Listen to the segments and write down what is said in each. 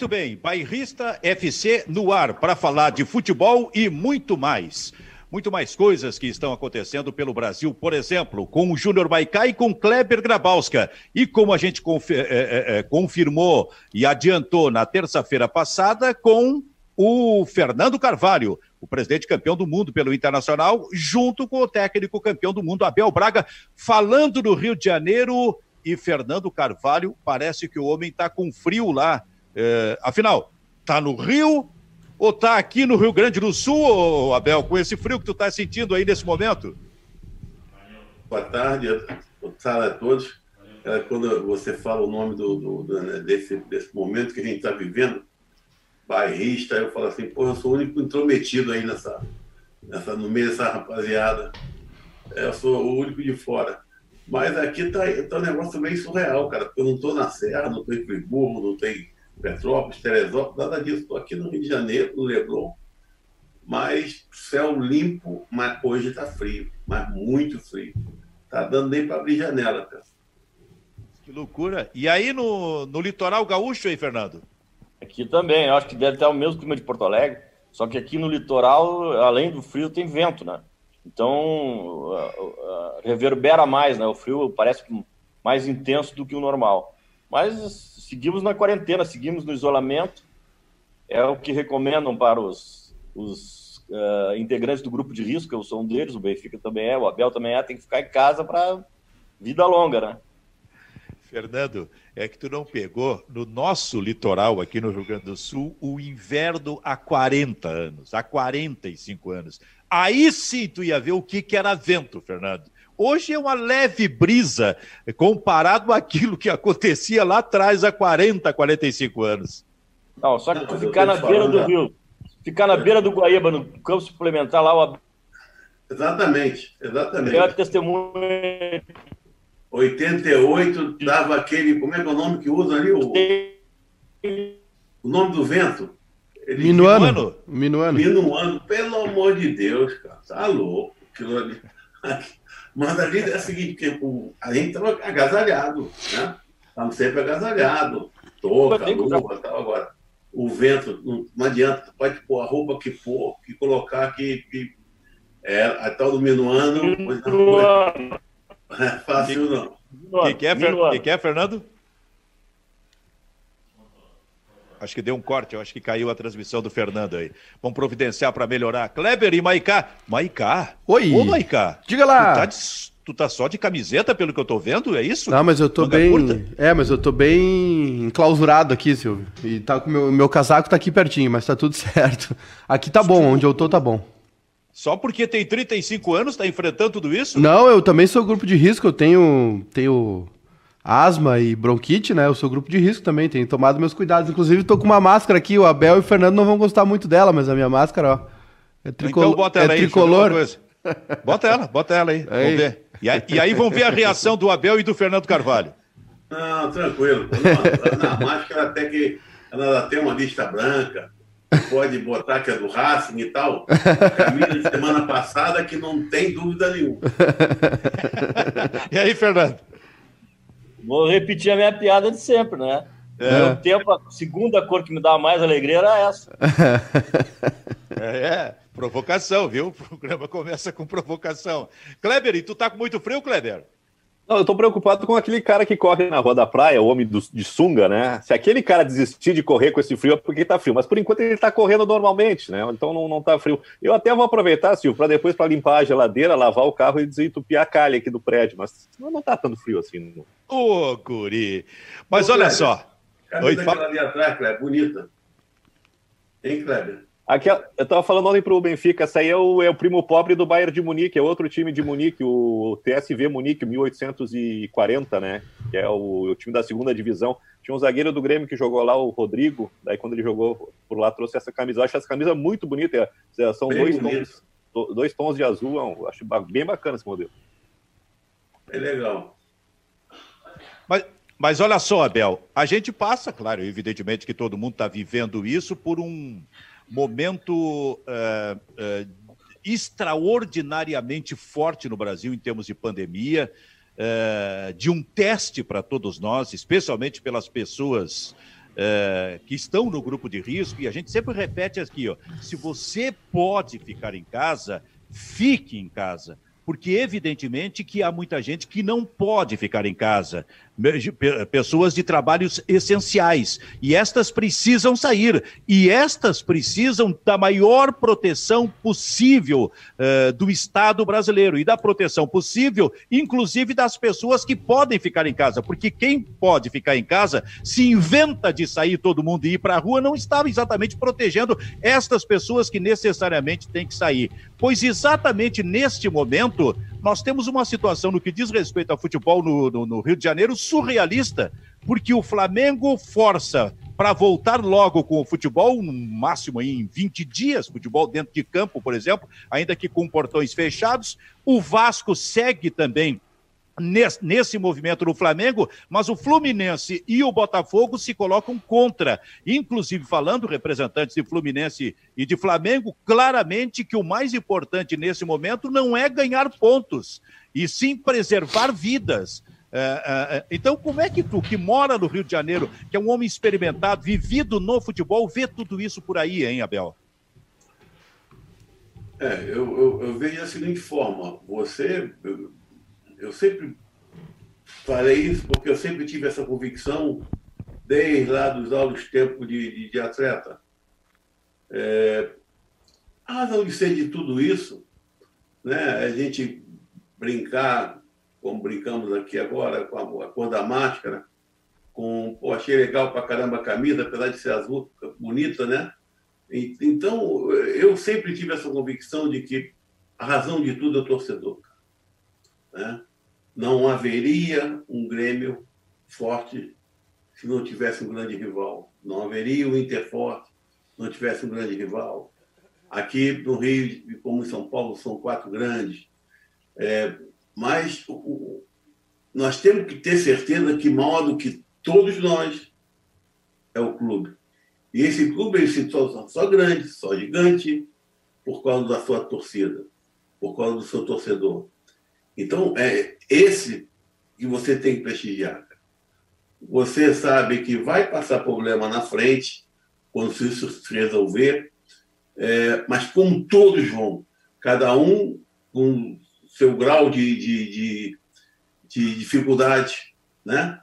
Muito bem, Bairrista FC no ar para falar de futebol e muito mais. Muito mais coisas que estão acontecendo pelo Brasil, por exemplo, com o Júnior Maicá e com Kleber Grabowska. E como a gente é, é, é, confirmou e adiantou na terça-feira passada, com o Fernando Carvalho, o presidente campeão do mundo pelo Internacional, junto com o técnico campeão do mundo, Abel Braga, falando no Rio de Janeiro. E Fernando Carvalho, parece que o homem está com frio lá. É, afinal, está no Rio ou está aqui no Rio Grande do Sul, Abel, com esse frio que tu está sentindo aí nesse momento? Boa tarde, boa tarde a todos. É, quando você fala o nome do, do, do né, desse, desse momento que a gente está vivendo, bairrista, eu falo assim, pô, eu sou o único intrometido aí nessa, nessa, no meio dessa rapaziada. É, eu sou o único de fora. Mas aqui tá, tá um negócio meio surreal, cara, porque eu não estou na Serra, não estou em Friburgo, não tem Petrópolis, Teresópolis, nada disso. Estou aqui no Rio de Janeiro, no Leblon, mas céu limpo, mas hoje está frio, mas muito frio. Tá dando nem para abrir janela, cara. Que loucura. E aí no, no litoral gaúcho aí, Fernando? Aqui também, eu acho que deve ter o mesmo clima de Porto Alegre, só que aqui no litoral, além do frio, tem vento, né? Então, reverbera mais, né? O frio parece mais intenso do que o normal. Mas seguimos na quarentena, seguimos no isolamento. É o que recomendam para os, os uh, integrantes do grupo de risco, eu sou um deles, o Benfica também é, o Abel também é, tem que ficar em casa para vida longa, né? Fernando, é que tu não pegou no nosso litoral aqui no Rio Grande do Sul o inverno há 40 anos, há 45 anos. Aí sim tu ia ver o que, que era vento, Fernando. Hoje é uma leve brisa comparado àquilo que acontecia lá atrás há 40, 45 anos. Não, só que tu ficar na beira do rio, ficar na beira do Guaíba, no campo suplementar lá, o Exatamente, exatamente. Eu testemunha 88 dava aquele. Como é que é o nome que usa ali? O, o nome do vento? Ele, minuano. Minuano. Minuano. Pelo amor de Deus, cara. Tá louco. Aquilo ali. Mas ali é o seguinte: que o, a gente estava agasalhado, né? Estamos sempre agasalhado. Toca, luva tal. Agora, o vento, não, não adianta. Tu pode pôr a roupa que pôr, que colocar que. que é, a tal do minuano. Minuano. É fácil não. O que, que, é, Fer... que, que é, Fernando? Acho que deu um corte, eu acho que caiu a transmissão do Fernando aí. Vamos providenciar para melhorar. Kleber e Maicá. Maicá? Oi. Ô, Maicá. Diga lá. Tu tá, de... tu tá, só de camiseta, pelo que eu tô vendo, é isso? Não, mas eu tô Manga bem. Curta? É, mas eu tô bem enclausurado aqui, Silvio. E tá com meu, meu casaco tá aqui pertinho, mas tá tudo certo. Aqui tá bom, onde eu tô tá bom. Só porque tem 35 anos está enfrentando tudo isso? Não, eu também sou grupo de risco, eu tenho, tenho asma e bronquite, né? Eu sou grupo de risco também, tenho tomado meus cuidados. Inclusive, tô com uma máscara aqui, o Abel e o Fernando não vão gostar muito dela, mas a minha máscara, ó, é, tricol... então, bota ela é aí, tricolor. Bota ela, bota ela aí, aí. vamos ver. E aí, e aí vão ver a reação do Abel e do Fernando Carvalho. Não, tranquilo. Na máscara até que ela tem uma lista branca, pode botar que é do Racing e tal. Camila de semana passada que não tem dúvida nenhuma. e aí, Fernando? Vou repetir a minha piada de sempre, né? É. tempo, a segunda cor que me dá mais alegria era essa. É, é, provocação, viu? O programa começa com provocação. Kleber, e tu tá com muito frio, Kleber? Não, eu tô preocupado com aquele cara que corre na rua da praia, o homem do, de sunga, né? Se aquele cara desistir de correr com esse frio é porque tá frio, mas por enquanto ele tá correndo normalmente, né? Então não, não tá frio. Eu até vou aproveitar, Silvio, para depois para limpar a geladeira, lavar o carro e desentupir a calha aqui do prédio, mas não, não tá tanto frio assim. Ô, guri! Mas Ô, olha Kleber, só. Cadê Oi, aquela ali atrás, Kleber? Bonita. Hein, Kleber? Aqui, eu estava falando ontem para o Benfica, essa aí é o, é o, primo pobre do Bayern de Munique, é outro time de Munique, o TSV Munique, 1840, né? Que é o, o, time da segunda divisão. Tinha um zagueiro do Grêmio que jogou lá, o Rodrigo, daí quando ele jogou por lá, trouxe essa camisa. Eu acho essa camisa muito bonita, é, são dois tons, dois tons de azul, eu acho bem bacana esse modelo. É legal. Mas, mas olha só, Abel, a gente passa, claro, evidentemente que todo mundo está vivendo isso por um momento uh, uh, extraordinariamente forte no Brasil em termos de pandemia, uh, de um teste para todos nós, especialmente pelas pessoas que estão no grupo de risco, e a gente sempre repete aqui, ó, se você pode ficar em casa, fique em casa. Porque evidentemente que há muita gente que não pode ficar em casa, pessoas de trabalhos essenciais, e estas precisam sair, e estas precisam da maior proteção possível uh, do Estado brasileiro. E da proteção possível, inclusive das pessoas que podem ficar em casa, porque quem pode ficar em casa se inventa de sair todo mundo e ir para a rua, não estava exatamente protegendo estas pessoas que necessariamente têm que sair. Pois exatamente neste momento, nós temos uma situação no que diz respeito ao futebol no, no, no Rio de Janeiro surrealista, porque o Flamengo força para voltar logo com o futebol, no máximo em 20 dias, futebol dentro de campo, por exemplo, ainda que com portões fechados. O Vasco segue também nesse, nesse movimento no Flamengo, mas o Fluminense e o Botafogo se colocam contra. Inclusive, falando representantes de Fluminense e de Flamengo, claramente que o mais importante nesse momento não é ganhar pontos, e sim preservar vidas. É, é, é, então, como é que tu, que mora no Rio de Janeiro, que é um homem experimentado, vivido no futebol, vê tudo isso por aí, hein, Abel? É, eu, eu, eu vejo da seguinte forma: você, eu sempre falei isso porque eu sempre tive essa convicção desde lá dos altos tempos de, de, de atleta. É, a razão de ser de tudo isso, né, a gente brincar, como brincamos aqui agora, com a, a cor da máscara, com, pô, achei legal pra caramba a camisa, apesar de ser azul, bonita, né? E, então, eu sempre tive essa convicção de que a razão de tudo é o torcedor. Né? Não haveria um Grêmio forte se não tivesse um grande rival. Não haveria um Inter forte se não tivesse um grande rival. Aqui no Rio, como em São Paulo, são quatro grandes. É, mas o, nós temos que ter certeza que, maior do que todos nós, é o clube. E esse clube ele se torna só grande, só gigante, por causa da sua torcida, por causa do seu torcedor. Então, é esse que você tem que prestigiar. Você sabe que vai passar problema na frente, quando isso se resolver, é, mas como todos vão, cada um com seu grau de, de, de, de dificuldade, né?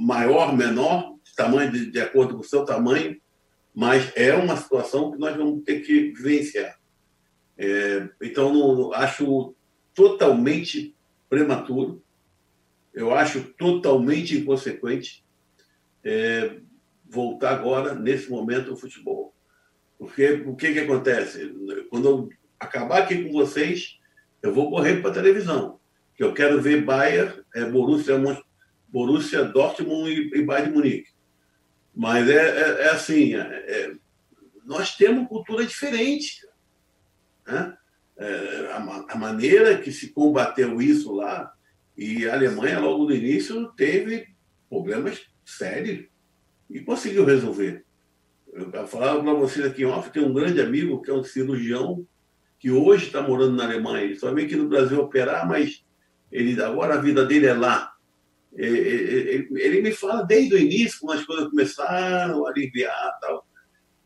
maior, menor, tamanho de, de acordo com o seu tamanho, mas é uma situação que nós vamos ter que vivenciar. É, então, não, acho totalmente prematuro, eu acho totalmente inconsequente é, voltar agora, nesse momento, ao futebol. Porque o que, que acontece? Quando eu acabar aqui com vocês, eu vou correr para a televisão. Que eu quero ver Bayern, é, Borussia, Borussia Dortmund e, e Bayern de Munique. Mas é, é, é assim, é, é nós temos cultura diferente. Né? É, a, maneira que se combateu isso lá, e a Alemanha, logo no início, teve problemas sérios e conseguiu resolver. Eu falava para vocês aqui off, tem um grande amigo que é um cirurgião que hoje está morando na Alemanha. Ele só vem aqui no Brasil operar, mas ele agora a vida dele é lá. Ele, ele me fala desde o início, quando as coisas começaram a aliviar tal.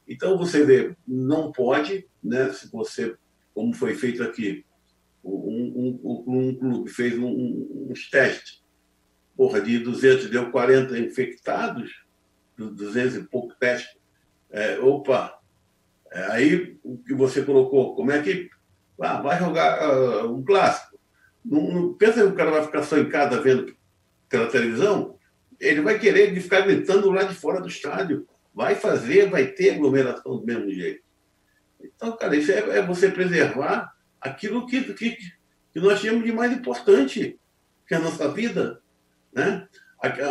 Então você vê, não pode, né? Se você como foi feito aqui. Um, um, um clube fez um, uns testes, porra, de 200 deu 40 infectados, 200 e pouco testes. É, opa, é, aí o que você colocou, como é que ah, vai jogar uh, um clássico? Não, não, pensa que o cara vai ficar só em casa vendo pela televisão? Ele vai querer ficar gritando lá de fora do estádio. Vai fazer, vai ter aglomeração do mesmo jeito. Então, cara, isso é, é você preservar aquilo que, que, que nós temos de mais importante, que é a nossa vida. Né?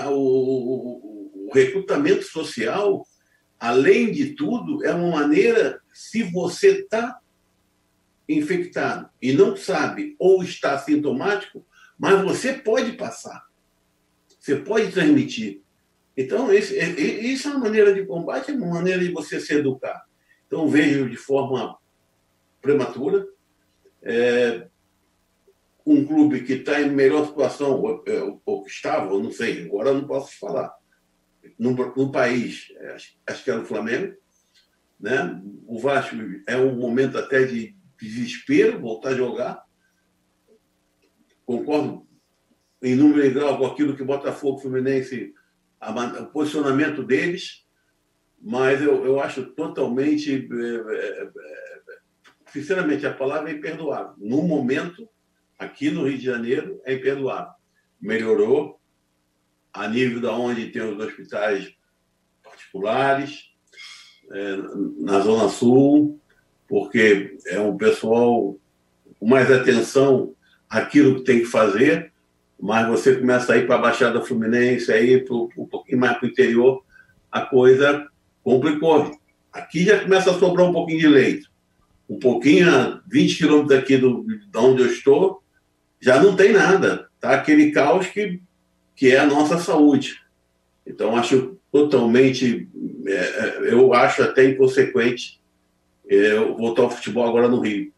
O, o, o recrutamento social, além de tudo, é uma maneira, se você está infectado e não sabe ou está sintomático, mas você pode passar, você pode transmitir. Então, esse, é, isso é uma maneira de combate, é uma maneira de você se educar. Então, vejo de forma prematura. É, um clube que está em melhor situação, ou, é, ou que estava, ou não sei, agora não posso falar. no, no país, é, acho, acho que era o Flamengo. Né? O Vasco é um momento até de desespero voltar a jogar. Concordo em número e grau com aquilo que Botafogo Fluminense, o posicionamento deles, mas eu, eu acho totalmente, é, é, é, sinceramente, a palavra é imperdoável. No momento, aqui no Rio de Janeiro, é imperdoável. Melhorou a nível da onde tem os hospitais particulares, na Zona Sul, porque é um pessoal com mais atenção àquilo que tem que fazer, mas você começa a ir para a Baixada Fluminense, aí um pouquinho mais para o interior, a coisa complicou. Aqui já começa a sobrar um pouquinho de leito. Um pouquinho, a 20 quilômetros aqui do, de onde eu estou, já não tem nada. Tá aquele caos que, que é a nossa saúde. Então, acho totalmente, é, é eu acho até inconsequente é, voltar ao futebol agora no Rio.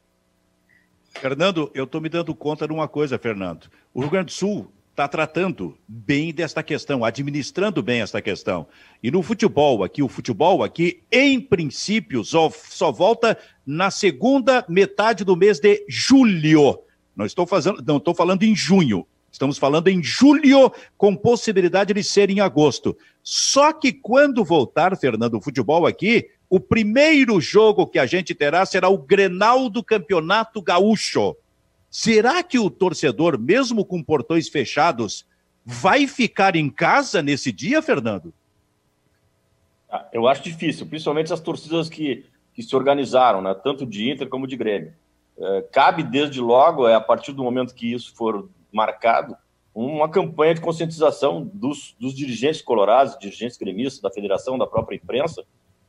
Fernando, eu estou me dando conta de uma coisa, Fernando. O Rio Grande do Sul está tratando bem desta questão, administrando bem esta questão. E no futebol aqui, o futebol aqui, em princípio, só, só volta na segunda metade do mês de julho. Não estou fazendo, não estou falando em junho. Estamos falando em julho, com possibilidade de ser em agosto. Só que quando voltar, Fernando, o futebol aqui, o primeiro jogo que a gente terá será o Grenal do Campeonato Gaúcho. Será que o torcedor, mesmo com portões fechados, vai ficar em casa nesse dia, Fernando? Ah, eu acho difícil, principalmente as torcidas que, que se organizaram, né? tanto de Inter como de Grêmio. É, cabe desde logo, é, a partir do momento que isso for marcado, uma campanha de conscientização dos, dos dirigentes colorados, dirigentes gremistas, da federação, da própria imprensa,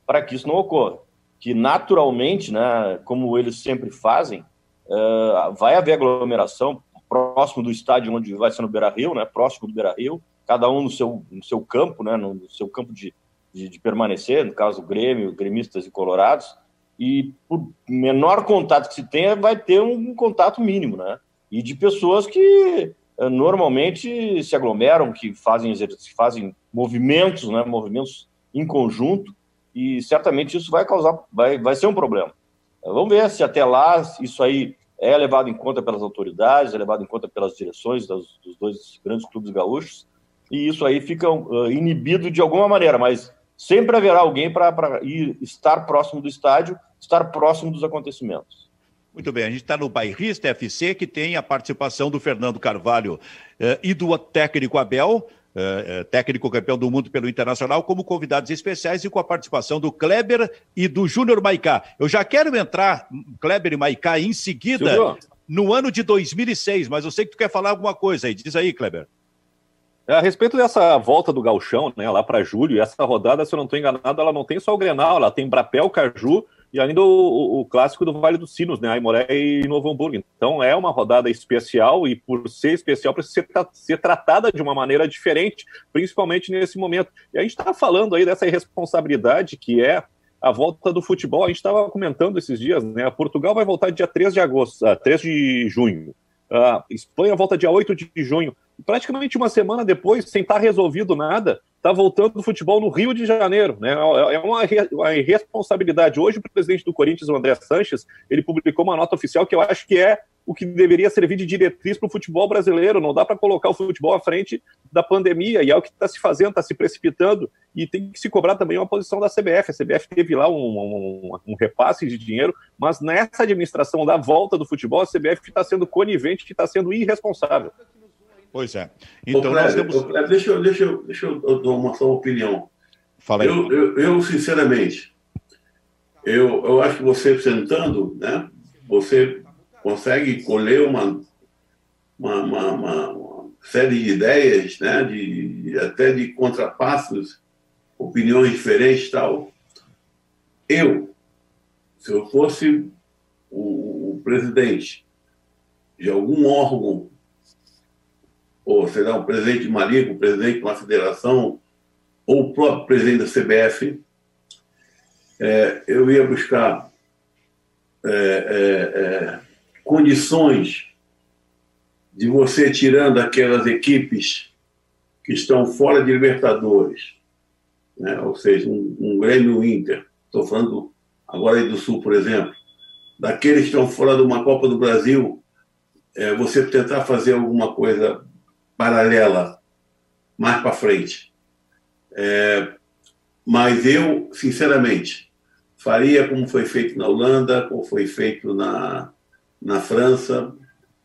para que isso não ocorra. Que naturalmente, né, como eles sempre fazem, uh, vai haver aglomeração próximo do estádio onde vai ser no Beira Rio, né, próximo do Beira Rio, cada um no seu, no seu campo, né, no seu campo de, de, de permanecer, no caso Grêmio, gremistas e colorados, e por menor contato que se tenha, vai ter um contato mínimo, né? E de pessoas que uh, normalmente se aglomeram, que fazem, fazem movimentos, né? Movimentos em conjunto, e certamente isso vai causar, vai, vai ser um problema. Vamos ver se até lá isso aí é levado em conta pelas autoridades, é levado em conta pelas direções dos, dos dois grandes clubes gaúchos, e isso aí fica uh, inibido de alguma maneira, mas sempre haverá alguém para ir estar próximo do estádio, estar próximo dos acontecimentos. Muito bem, a gente está no Bairrista FC, que tem a participação do Fernando Carvalho eh, e do técnico Abel. Uh, técnico campeão do mundo pelo Internacional, como convidados especiais e com a participação do Kleber e do Júnior Maicá. Eu já quero entrar, Kleber e Maicá, em seguida, no ano de 2006, mas eu sei que tu quer falar alguma coisa aí. Diz aí, Kleber. É, a respeito dessa volta do Galchão, né, lá para julho, essa rodada, se eu não estou enganado, ela não tem só o Grenal, ela tem Brapel, Caju e ainda o, o, clássico do Vale dos Sinos, né? Aimoré e Novo Hamburgo. Então é uma rodada especial e por ser especial precisa ser, ser tratada de uma maneira diferente, principalmente nesse momento. E a gente está falando aí dessa irresponsabilidade que é a volta do futebol. A gente estava comentando esses dias, né? Portugal vai voltar dia 3 de agosto, uh, ah, 3 de junho. Uh, Espanha volta dia 8 de junho. Praticamente uma semana depois, sem estar tá resolvido nada, está voltando do futebol no Rio de Janeiro. Né? É uma, uma irresponsabilidade. Hoje, o presidente do Corinthians, o André Sanches, ele publicou uma nota oficial que eu acho que é o que deveria servir de diretriz para o futebol brasileiro. Não dá para colocar o futebol à frente da pandemia, e é o que está se fazendo, está se precipitando, e tem que se cobrar também uma posição da CBF. A CBF teve lá um, um, um repasse de dinheiro, mas nessa administração da volta do futebol, a CBF está sendo conivente, está sendo irresponsável. Pois é. Então, Ô, nós temos... deixa, eu, deixa, eu, deixa eu dar uma só opinião. Fala aí. Eu, eu, eu, sinceramente, eu, eu acho que você sentando, né, você consegue colher uma, uma, uma, uma série de ideias, né, de, até de contrapassos, opiniões diferentes tal. Eu, se eu fosse o, o presidente de algum órgão ou será o presidente de liga, o presidente de uma federação, ou o próprio presidente da CBF, é, eu ia buscar é, é, é, condições de você tirando aquelas equipes que estão fora de Libertadores, né? ou seja, um, um Grêmio Inter, estou falando agora aí do Sul, por exemplo, daqueles que estão fora de uma Copa do Brasil, é, você tentar fazer alguma coisa paralela mais para frente. É, mas eu, sinceramente, faria como foi feito na Holanda, como foi feito na, na França,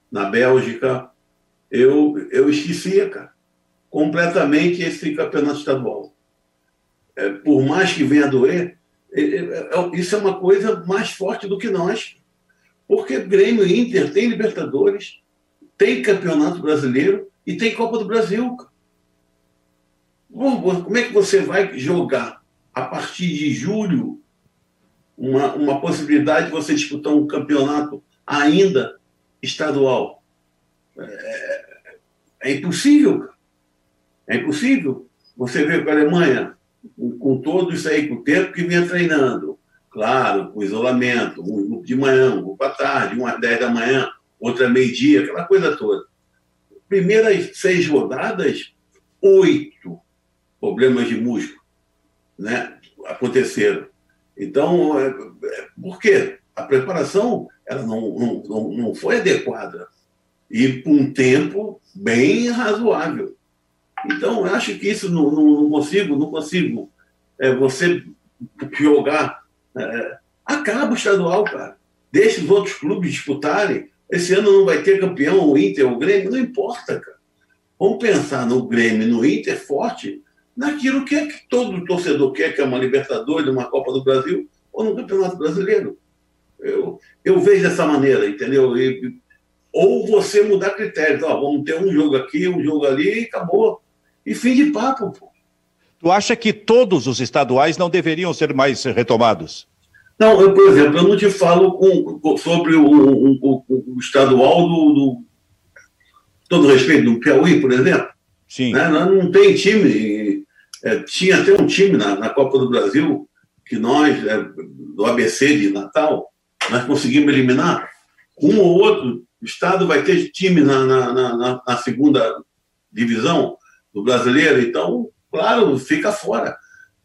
na Bélgica. Eu, eu esquecia, cara, completamente esse campeonato estadual. É, por mais que venha a doer, é, é, é, isso é uma coisa mais forte do que nós. Porque Grêmio e Inter tem Libertadores, tem Campeonato Brasileiro e tem Copa do Brasil. Como é que você vai jogar a partir de julho uma, uma possibilidade de você disputar um campeonato ainda estadual? É, é impossível. É impossível. Você vê com a Alemanha, com, com todo isso aí, com o tempo que vinha treinando, claro, com isolamento, um grupo de manhã, um grupo à tarde, um às 10 da manhã, outra meio-dia, aquela coisa toda. Primeiras seis rodadas, oito problemas de músculo né, aconteceram. Então, é, é, por quê? A preparação ela não, não, não foi adequada e com um tempo bem razoável. Então, eu acho que isso não, não, não consigo, não consigo é, você jogar. É, acaba o estadual, cara. Deixa os outros clubes disputarem. Esse ano não vai ter campeão, o Inter, o Grêmio, não importa, cara. Vamos pensar no Grêmio, no Inter forte, naquilo que, é que todo torcedor quer, que é uma Libertadores, uma Copa do Brasil ou no Campeonato Brasileiro. Eu, eu vejo dessa maneira, entendeu? E, ou você mudar critérios. Ó, vamos ter um jogo aqui, um jogo ali e acabou. E fim de papo, pô. Tu acha que todos os estaduais não deveriam ser mais retomados? Não, eu, por exemplo, eu não te falo com, com, sobre o, o, o, o estadual do, do, Todo respeito, do Piauí, por exemplo. Sim. Né? Não tem time. É, tinha até um time na, na, Copa do Brasil que nós, é, do ABC de Natal, nós conseguimos eliminar. Um ou outro estado vai ter time na, na, na, na segunda divisão do brasileiro, então, claro, fica fora.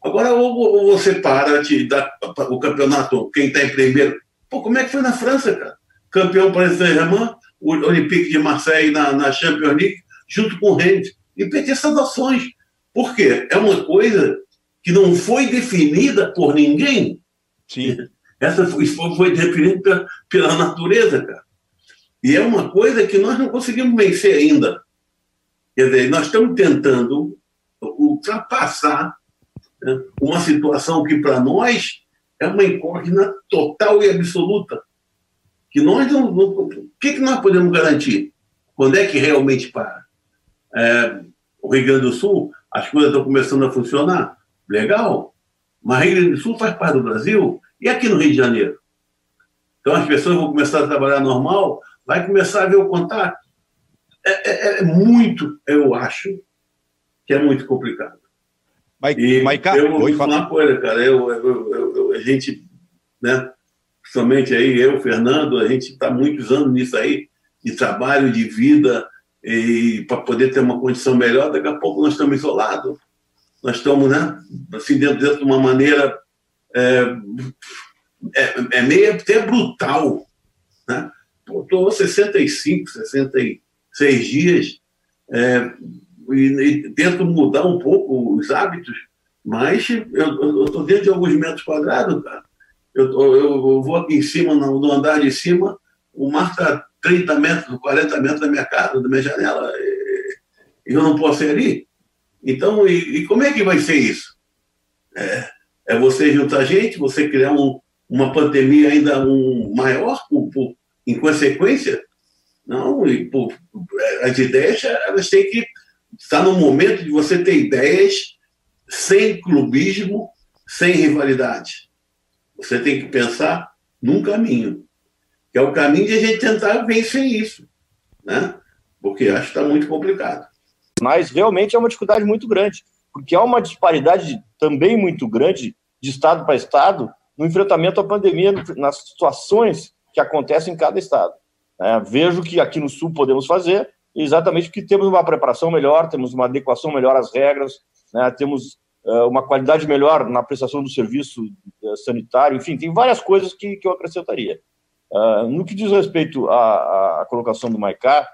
Agora, ou, você para de dar o campeonato, quem está em primeiro. Pô, como é que foi na França, cara? Campeão Paris Saint-Germain, o Olympique de Marseille na, na Champions League, junto com o Rennes. E perder essas ações. Por quê? É uma coisa que não foi definida por ninguém. Sim. Essa foi, foi definida pela, pela natureza, cara. E é uma coisa que nós não conseguimos vencer ainda. Quer dizer, nós estamos tentando ultrapassar né, uma situação que, para nós, é uma incógnita total e absoluta. Que nós não. O que, que nós podemos garantir? Quando é que realmente para? É, o Rio Grande do Sul, as coisas estão começando a funcionar. Legal. Mas Rio Grande do Sul faz parte do Brasil. E aqui no Rio de Janeiro? Então as pessoas vão começar a trabalhar normal, vai começar a ver o contato. É, é, é muito, eu acho, que é muito complicado. Maica, eu vou falar uma coisa, cara. Eu, eu, eu, a gente, né, principalmente aí, eu, Fernando, a gente está muitos anos nisso aí, de trabalho, de vida, e para poder ter uma condição melhor, daqui a pouco nós estamos isolados. Nós estamos, né, assim, dentro, dentro de uma maneira é, é, é meio até brutal, né? Estou 65, 66 dias é, e, e, tento mudar um pouco os hábitos, mas eu estou dentro de alguns metros quadrados, cara. Eu, tô, eu, vou aqui em cima, no, andar de cima, o mar está 30 metros, 40 metros da minha casa, da minha janela, e, eu não posso ir ali. Então, e, e, como é que vai ser isso? É, é você juntar gente, você criar um, uma pandemia ainda um, maior por, em consequência? Não, e por, as ideias elas têm que estar no momento de você ter ideias sem clubismo, sem rivalidade. Você tem que pensar num caminho, que é o caminho de a gente tentar vencer isso, né? Porque acho que está muito complicado. Mas realmente é uma dificuldade muito grande, porque há uma disparidade também muito grande de estado para estado no enfrentamento à pandemia, nas situações que acontecem em cada estado. É, vejo que aqui no Sul podemos fazer exatamente porque temos uma preparação melhor, temos uma adequação melhor às regras, né, temos uh, uma qualidade melhor na prestação do serviço uh, sanitário, enfim, tem várias coisas que, que eu acrescentaria. Uh, no que diz respeito à, à colocação do Maicá,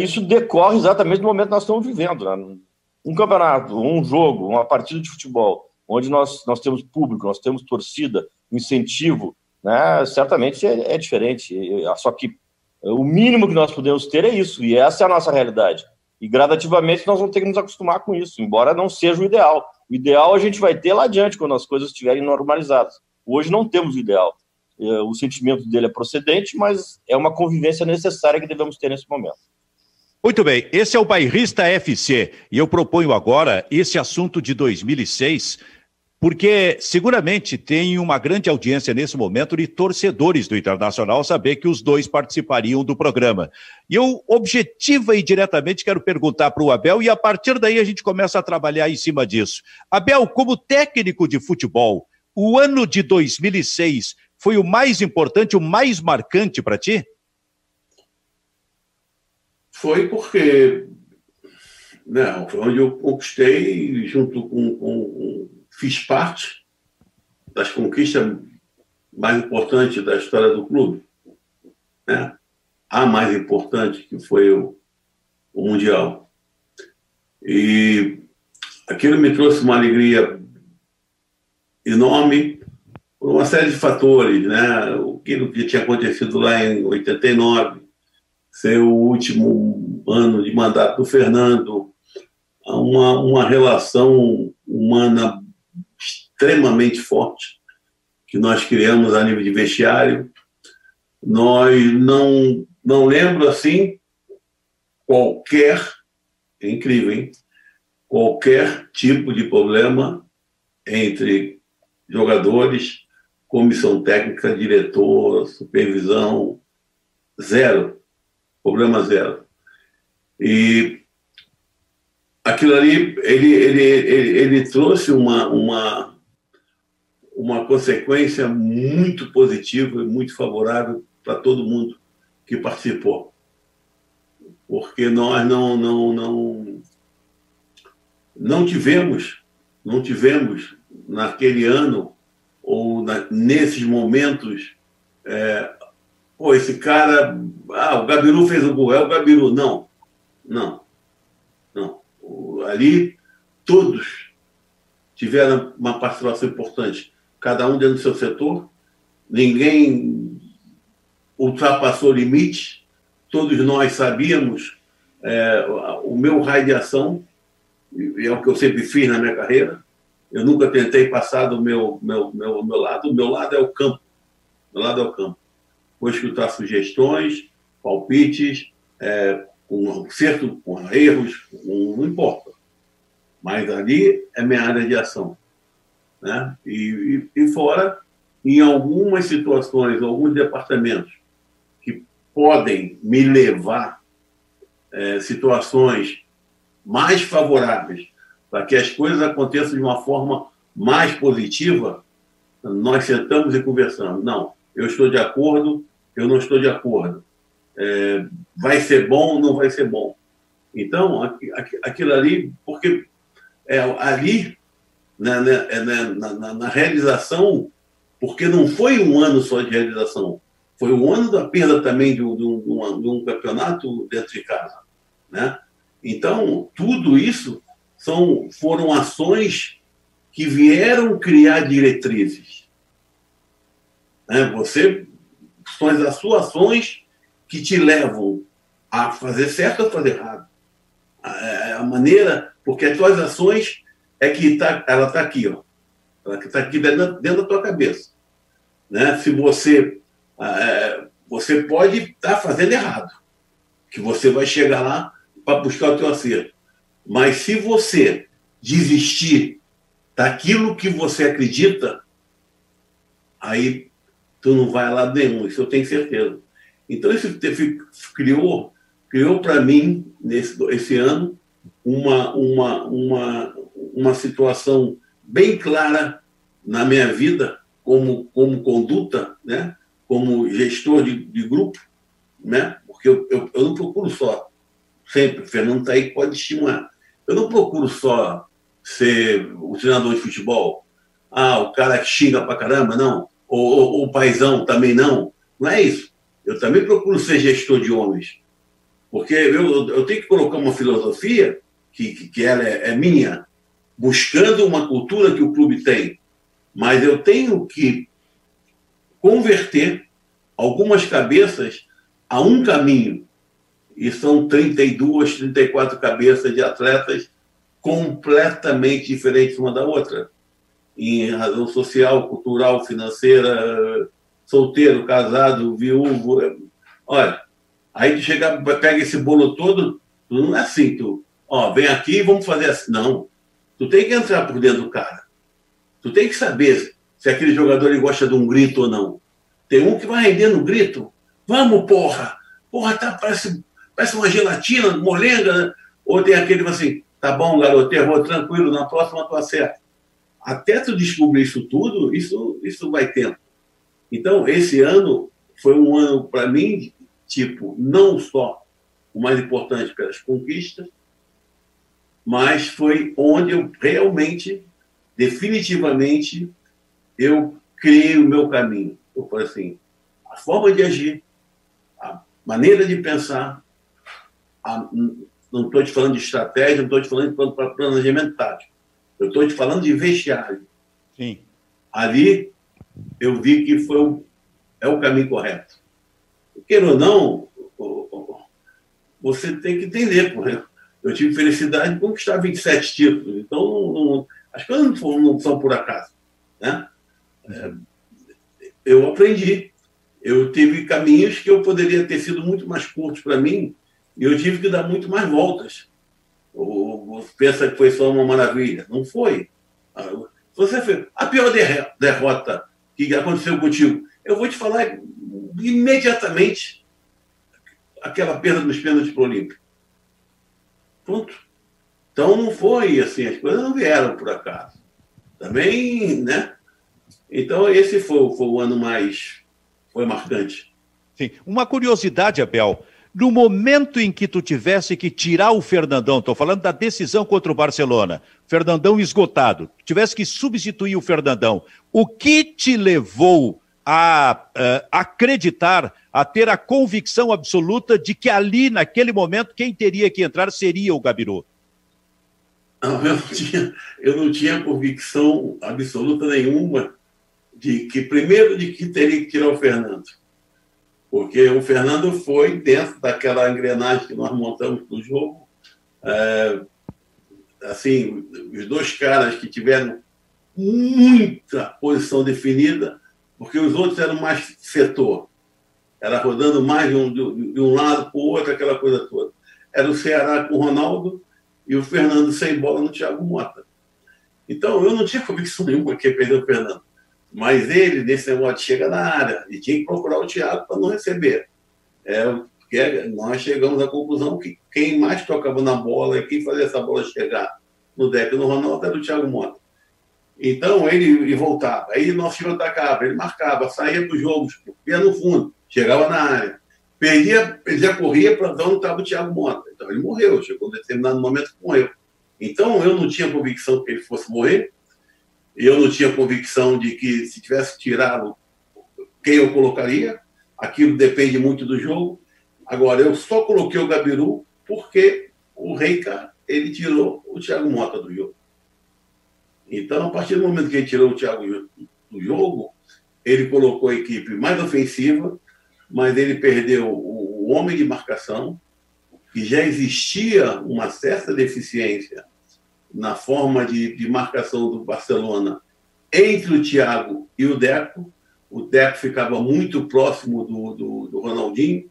isso decorre exatamente do momento que nós estamos vivendo. Né? Um campeonato, um jogo, uma partida de futebol, onde nós, nós temos público, nós temos torcida, incentivo, né? certamente é, é diferente. Só que o mínimo que nós podemos ter é isso, e essa é a nossa realidade. E gradativamente nós vamos ter que nos acostumar com isso, embora não seja o ideal. O ideal a gente vai ter lá adiante, quando as coisas estiverem normalizadas. Hoje não temos o ideal. É, o sentimento dele é procedente, mas é uma convivência necessária que devemos ter nesse momento. Muito bem, esse é o Bairrista FC e eu proponho agora esse assunto de 2006 porque seguramente tem uma grande audiência nesse momento de torcedores do Internacional saber que os dois participariam do programa. E eu, objetiva e diretamente, quero perguntar para o Abel, e a partir daí a gente começa a trabalhar em cima disso. Abel, como técnico de futebol, o ano de 2006 foi o mais importante, o mais marcante para ti? Foi porque não, foi onde eu conquistei, junto com, com fiz parte das conquistas mais importantes da história do clube. Né? A mais importante, que foi o, o Mundial. E aquilo me trouxe uma alegria enorme por uma série de fatores, né? O que tinha acontecido lá em 89, ser o último ano de mandato do Fernando, uma, uma relação humana extremamente forte que nós criamos a nível de vestiário. Nós não, não lembro assim qualquer, é incrível, hein? qualquer tipo de problema entre jogadores, comissão técnica, diretor, supervisão, zero, problema zero. E aquilo ali, ele, ele, ele, ele trouxe uma, uma, uma consequência muito positiva e muito favorável para todo mundo que participou. Porque nós não, não, não, não tivemos, não tivemos naquele ano ou na, nesses momentos, é, pô, esse cara, ah, o Gabiru fez o gol, é o Gabiru. Não, não, não. Ali todos tiveram uma participação importante cada um dentro do seu setor, ninguém ultrapassou limite, todos nós sabíamos é, o meu raio de ação, e é o que eu sempre fiz na minha carreira. Eu nunca tentei passar do meu, meu, meu, meu lado, o meu lado é o campo. Meu lado é o campo. Vou escutar sugestões, palpites, é, com acerto, com erros, não importa. Mas ali é minha área de ação. Né? E, e, e fora, em algumas situações, alguns departamentos que podem me levar é, situações mais favoráveis para que as coisas aconteçam de uma forma mais positiva, nós sentamos e conversamos. Não, eu estou de acordo, eu não estou de acordo. É, vai ser bom não vai ser bom? Então, aquilo ali, porque é, ali na, na, é, na, na, realização, porque não foi um ano só de realização, foi um ano da perda também de um, de um, de um campeonato dentro de casa. Né? Então, tudo isso são, foram ações que vieram criar diretrizes. Né? Você são as suas ações que te levam a fazer certo ou fazer errado. A, a maneira, porque as suas ações é que tá, ela está aqui, ó. Ela está aqui dentro, dentro, da tua cabeça. Né? Se você. É, você pode estar tá fazendo errado, que você vai chegar lá para buscar o teu acerto. Mas se você desistir daquilo que você acredita, aí tu não vai lá nenhum, isso eu tenho certeza. Então isso criou, criou para mim, nesse esse ano, uma, uma, uma, uma situação bem clara na minha vida como, como conduta, né? como gestor de, de grupo, né? porque eu, eu, eu não procuro só, sempre, o Fernando está aí pode estimular, eu não procuro só ser o treinador de futebol? Ah, o cara que xinga pra caramba? Não. Ou, ou o paizão também não? Não é isso. Eu também procuro ser gestor de homens. Porque eu, eu tenho que colocar uma filosofia que, que, que ela é, é minha, buscando uma cultura que o clube tem. Mas eu tenho que converter algumas cabeças a um caminho. E são 32, 34 cabeças de atletas completamente diferentes uma da outra. Em razão social, cultural, financeira, solteiro, casado, viúvo. Olha, aí tu chega, pega esse bolo todo, não é assim, tu, ó, vem aqui e vamos fazer assim. Não. Tu tem que entrar por dentro do cara. Tu tem que saber se aquele jogador ele gosta de um grito ou não. Tem um que vai render no grito. Vamos, porra! Porra, tá, parece, parece uma gelatina, molenga. Né? Ou tem aquele que assim, tá bom, garoto, errou, tranquilo, na próxima tu acerta. Até tu descobrir isso tudo, isso, isso vai tempo. Então, esse ano foi um ano, para mim, tipo, não só o mais importante pelas conquistas, mas foi onde eu realmente, definitivamente, eu criei o meu caminho. Eu falei assim, a forma de agir, a maneira de pensar, a, não estou te falando de estratégia, não estou te falando de planejamento tático. Eu estou te falando de vestiário. Sim. Ali eu vi que foi o, é o caminho correto. Queira ou não, você tem que entender. Porra. Eu tive felicidade de conquistar 27 títulos. Então, não, não, as coisas não, não são por acaso. Né? É, eu aprendi. Eu tive caminhos que eu poderia ter sido muito mais curtos para mim e eu tive que dar muito mais voltas. Ou, pensa que foi só uma maravilha. Não foi. Ah, você fez a pior derrota que aconteceu contigo, eu vou te falar imediatamente aquela perda dos pênaltis para o Olímpico. Pronto. Então não foi assim, as coisas não vieram por acaso. Também, né? Então esse foi, foi o ano mais foi marcante. Sim. Uma curiosidade, Abel. No momento em que tu tivesse que tirar o Fernandão, estou falando da decisão contra o Barcelona, Fernandão esgotado, tivesse que substituir o Fernandão, o que te levou a uh, acreditar, a ter a convicção absoluta de que ali, naquele momento, quem teria que entrar seria o Gabiru? Eu, não tinha, eu não tinha convicção absoluta nenhuma de que, primeiro, de que teria que tirar o Fernando porque o Fernando foi dentro daquela engrenagem que nós montamos para o jogo. É, assim, os dois caras que tiveram muita posição definida, porque os outros eram mais setor. Era rodando mais de um, de um lado para o outro, aquela coisa toda. Era o Ceará com o Ronaldo e o Fernando sem bola no Thiago Mota. Então, eu não tinha convicção nenhuma que ia perder o Fernando. Mas ele, nesse negócio, chega na área e tinha que procurar o Thiago para não receber. É, porque nós chegamos à conclusão que quem mais tocava na bola e quem fazia essa bola chegar no deck do Ronaldo era o Thiago Mota. Então ele, ele voltava, aí nosso time atacava, ele marcava, saía dos jogos, ia no fundo, chegava na área. Perdia, ele já corria para onde estava o Thiago Mota. Então ele morreu, chegou em determinado momento que morreu. Então eu não tinha convicção que ele fosse morrer, eu não tinha convicção de que se tivesse tirado quem eu colocaria, aquilo depende muito do jogo. Agora, eu só coloquei o Gabiru porque o Reica, ele tirou o Thiago Mota do jogo. Então, a partir do momento que ele tirou o Thiago do jogo, ele colocou a equipe mais ofensiva, mas ele perdeu o homem de marcação, que já existia uma certa deficiência na forma de, de marcação do Barcelona entre o Thiago e o Deco. O Deco ficava muito próximo do, do, do Ronaldinho.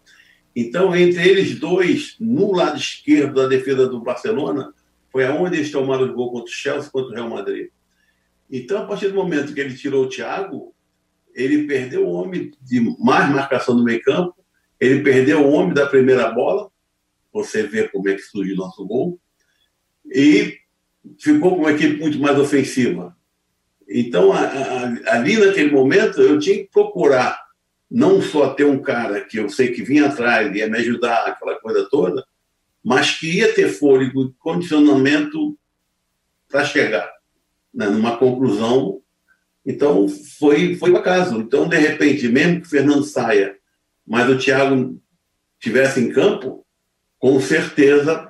Então, entre eles dois, no lado esquerdo da defesa do Barcelona, foi aonde eles tomaram o gol contra o Chelsea, contra o Real Madrid. Então, a partir do momento que ele tirou o Thiago, ele perdeu o homem de mais marcação no meio campo, ele perdeu o homem da primeira bola, você vê como é que surge o nosso gol, e ficou com uma equipe muito mais ofensiva. Então, a, a, ali naquele momento, eu tinha que procurar não só ter um cara que eu sei que vinha atrás, ia me ajudar, aquela coisa toda, mas que ia ter fôlego, condicionamento para chegar né, numa conclusão. Então, foi, foi o acaso. Então, de repente, mesmo que o Fernando saia, mas o Thiago tivesse em campo, com certeza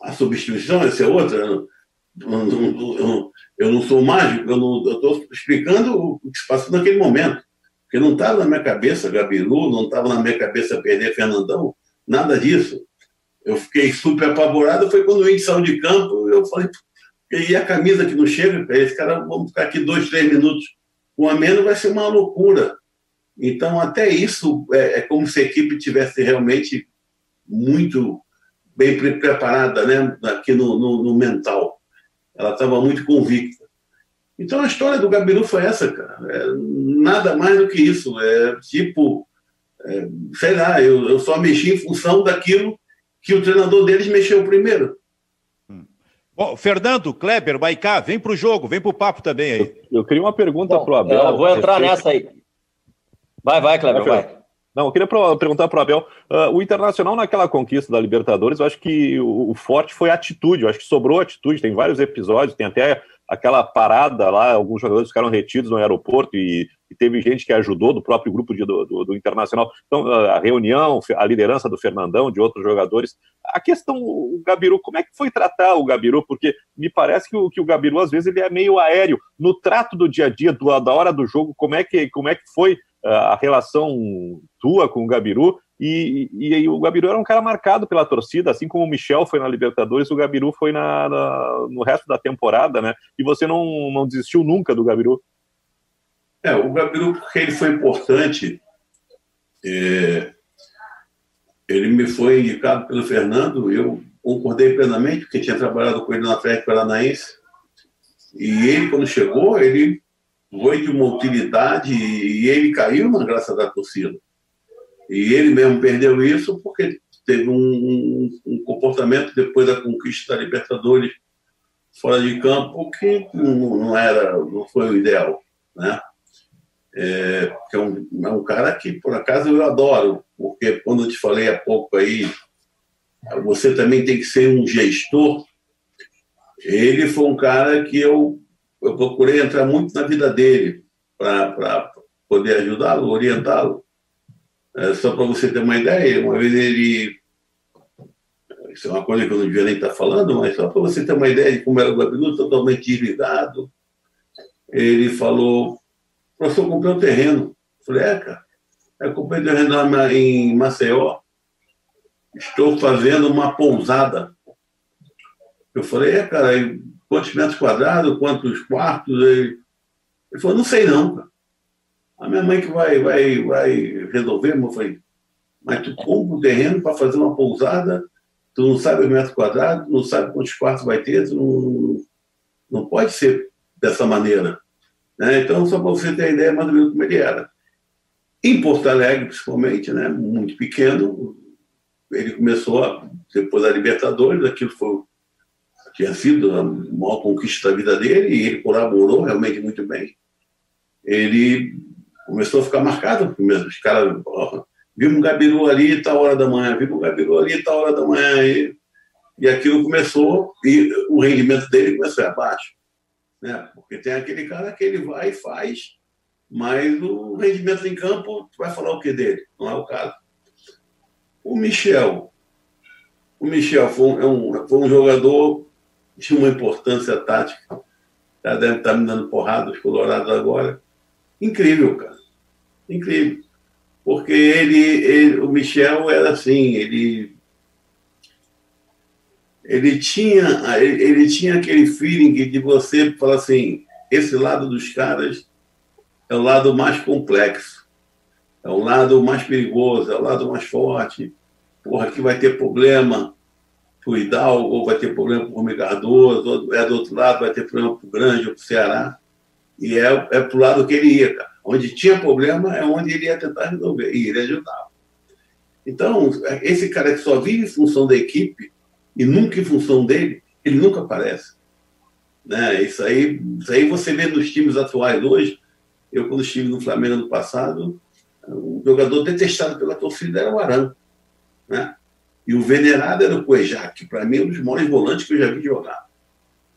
a substituição, essa é outra. Eu não, eu não sou mágico, eu estou explicando o que se passou naquele momento. Porque não estava na minha cabeça Gabiru, não estava na minha cabeça perder Fernandão, nada disso. Eu fiquei super apavorado, foi quando eu saiu de campo, eu falei, e a camisa que não chega, esse cara, vamos ficar aqui dois, três minutos com a menos, vai ser uma loucura. Então, até isso é, é como se a equipe tivesse realmente muito bem preparada né, aqui no, no, no mental. Ela estava muito convicta. Então, a história do Gabiru foi essa, cara. É, nada mais do que isso. É tipo, é, sei lá, eu, eu só mexi em função daquilo que o treinador deles mexeu primeiro. Hum. Bom, Fernando, Kleber, Maicá, vem para o jogo, vem para o papo também aí. Eu, eu queria uma pergunta para o Abel. Eu vou entrar nessa aí. Vai, vai, Kleber, vai. vai. Não, eu queria pro, perguntar para o Abel. Uh, o Internacional, naquela conquista da Libertadores, eu acho que o, o, forte foi a atitude. Eu acho que sobrou atitude. Tem vários episódios, tem até aquela parada lá, alguns jogadores ficaram retidos no aeroporto e, e teve gente que ajudou do próprio grupo de, do, do, do, Internacional. Então, a reunião, a liderança do Fernandão, de outros jogadores. A questão, o Gabiru, como é que foi tratar o Gabiru? Porque me parece que o, que o Gabiru, às vezes, ele é meio aéreo. No trato do dia a dia, do, da hora do jogo, como é que, como é que foi a relação tua com o Gabiru, e, e, e, o Gabiru era um cara marcado pela torcida, assim como o Michel foi na Libertadores, o Gabiru foi na, na, no resto da temporada, né? E você não, não desistiu nunca do Gabiru? É, o Gabiru, porque ele foi importante, é, ele me foi indicado pelo Fernando, eu concordei plenamente, porque tinha trabalhado com ele na Atlético Paranaense, e ele, quando chegou, ele foi de uma utilidade e ele caiu na graça da torcida. E ele mesmo perdeu isso porque teve um, um comportamento depois da conquista da Libertadores fora de campo que não, era, não foi o ideal, né? É, é, um, é um cara que, por acaso, eu adoro, porque quando eu te falei há pouco aí, você também tem que ser um gestor. Ele foi um cara que eu eu procurei entrar muito na vida dele para poder ajudá-lo, orientá-lo. É, só para você ter uma ideia, uma vez ele. Isso é uma coisa que eu não devia nem estar falando, mas só para você ter uma ideia de como era o Gabiru, totalmente desligado. Ele falou: professor, comprei um terreno. Eu falei: é, cara, eu comprei um terreno em Maceió. Estou fazendo uma pousada. Eu falei: é, cara, quantos metros quadrados, quantos quartos. Ele, ele falou, não sei não. A minha mãe que vai, vai, vai resolver, eu falei, mas tu compra o terreno para fazer uma pousada, tu não sabe os metros quadrados, não sabe quantos quartos vai ter, tu não, não pode ser dessa maneira. Né? Então, só para você ter ideia mais ou menos como ele era. Em Porto Alegre, principalmente, né? muito pequeno, ele começou, a, depois da Libertadores, aquilo foi tinha sido a maior conquista da vida dele e ele colaborou realmente muito bem. Ele começou a ficar marcado, mesmo os caras, vimos um Gabiru ali tal hora da manhã, vimos um Gabiru ali tal hora da manhã, e, e aquilo começou, e o rendimento dele começou a abaixo. Né? Porque tem aquele cara que ele vai e faz, mas o rendimento em campo, tu vai falar o que dele? Não é o caso. O Michel, o Michel foi um, é foi um jogador tinha uma importância tática. Já deve estar me dando porrada os colorados agora. Incrível, cara. Incrível. Porque ele, ele, o Michel era assim, ele ele tinha ele, tinha aquele feeling de você falar assim, esse lado dos caras é o lado mais complexo, é o lado mais perigoso, é o lado mais forte. Porra, aqui vai ter problema para o Hidalgo, ou vai ter problema para o Rui Cardoso, é do outro lado, vai ter problema para o Grande ou para o Ceará. E é, é para o lado que ele ia, cara. Onde tinha problema é onde ele ia tentar resolver, e ele ajudava. Então, esse cara que só vive em função da equipe e nunca em função dele, ele nunca aparece. Né? Isso, aí, isso aí você vê nos times atuais hoje. Eu, quando estive no Flamengo no passado, o jogador detestado pela torcida era o Arão. Né? E o venerado era o Cuejá, que para mim é um dos maiores volantes que eu já vi jogar.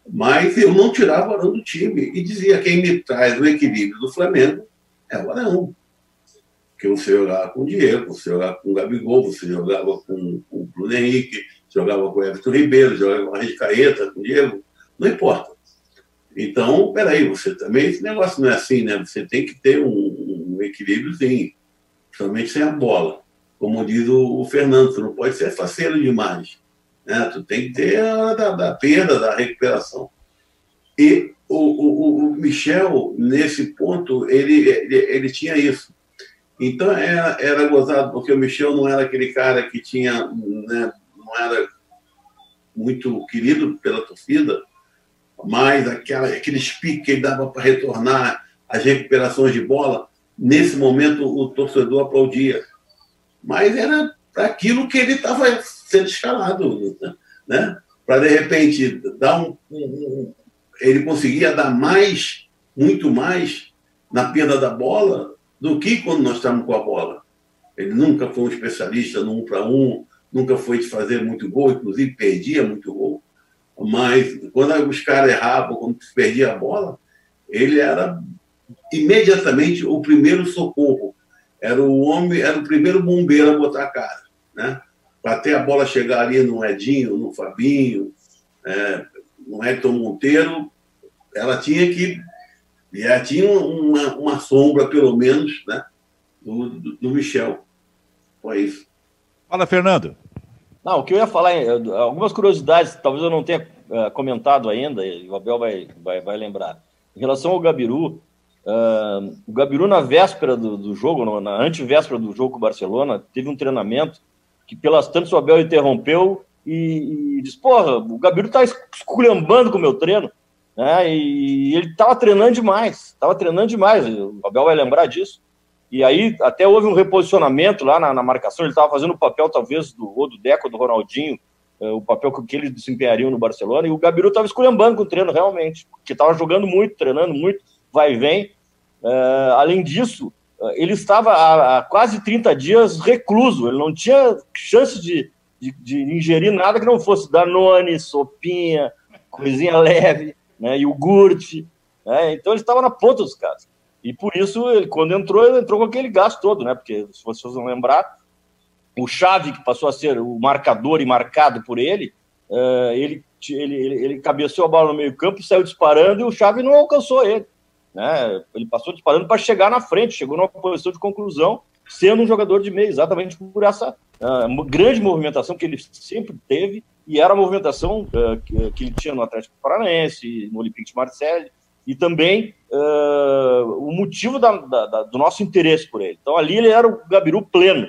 Mas eu não tirava o Arão do time e dizia: quem me traz o equilíbrio do Flamengo é o Arão. Que você jogava com o Diego, você jogava com o Gabigol, você jogava com, com o Bruno Henrique, jogava com o Everton Ribeiro, jogava com a Caeta, com o Diego, não importa. Então, peraí, você também, esse negócio não é assim, né? Você tem que ter um, um equilíbriozinho, principalmente sem a bola. Como diz o, o Fernando, você não pode ser faceiro demais. Né? Tu tem que ter a da, da perda, da recuperação. E o, o, o, Michel, nesse ponto, ele, ele, ele tinha isso. Então era, era gozado, porque o Michel não era aquele cara que tinha, né, não era muito querido pela torcida, mas aquela, aqueles piques que ele dava para retornar, as recuperações de bola, nesse momento o torcedor aplaudia. Mas era aquilo que ele estava sendo escalado, né? Para de repente dar um, um, ele conseguia dar mais, muito mais na perda da bola do que quando nós estávamos com a bola. Ele nunca foi um especialista no um para um, nunca foi de fazer muito gol, inclusive perdia muito gol. Mas quando os caras erravam, quando perdia a bola, ele era imediatamente o primeiro socorro. Era o homem, era o primeiro bombeiro a botar a cara, né? Para ter a bola chegar ali no Edinho, no Fabinho, é, no Hector Monteiro, ela tinha que já tinha uma, uma sombra, pelo menos, né, do, do, do Michel. Foi isso. Fala, Fernando. Não, o que eu ia falar, algumas curiosidades, talvez eu não tenha uh, comentado ainda, e o Abel vai, vai, vai lembrar. Em relação ao Gabiru, uh, o Gabiru, na véspera do, do jogo, na antivéspera do jogo com o Barcelona, teve um treinamento que, pelas tantas, o Abel interrompeu e, e disse: Porra, o Gabiru tá esculhambando com o meu treino. Né? E ele estava treinando demais, estava treinando demais. O Abel vai lembrar disso. E aí até houve um reposicionamento lá na, na marcação. Ele estava fazendo o papel, talvez, do, ou do Deco, do Ronaldinho, é, o papel que eles desempenhariam no Barcelona. E o Gabiru estava esculhambando com o treino, realmente, porque estava jogando muito, treinando muito, vai e vem. É, além disso, ele estava há, há, quase 30 dias recluso, ele não tinha chance de, de, de ingerir nada que não fosse Danone, sopinha, coisinha leve, né, iogurte. Né, então ele estava na ponta dos caras. E por isso, ele, quando entrou, ele entrou com aquele gasto todo, né? Porque, se vocês vão lembrar, o Chave, que passou a ser o marcador e marcado por ele, uh, ele, ele, ele, ele cabeceou a bola no meio-campo, saiu disparando e o Chave não alcançou ele. Né? Ele passou disparando para chegar na frente, chegou numa posição de conclusão, sendo um jogador de meio, exatamente por essa uh, grande movimentação que ele sempre teve, e era a movimentação uh, que, que, ele tinha no Atlético Paranaense, no Olympique de Marseille, e também uh, o motivo da, da, da, do nosso interesse por ele. Então, ali ele era o Gabiru pleno.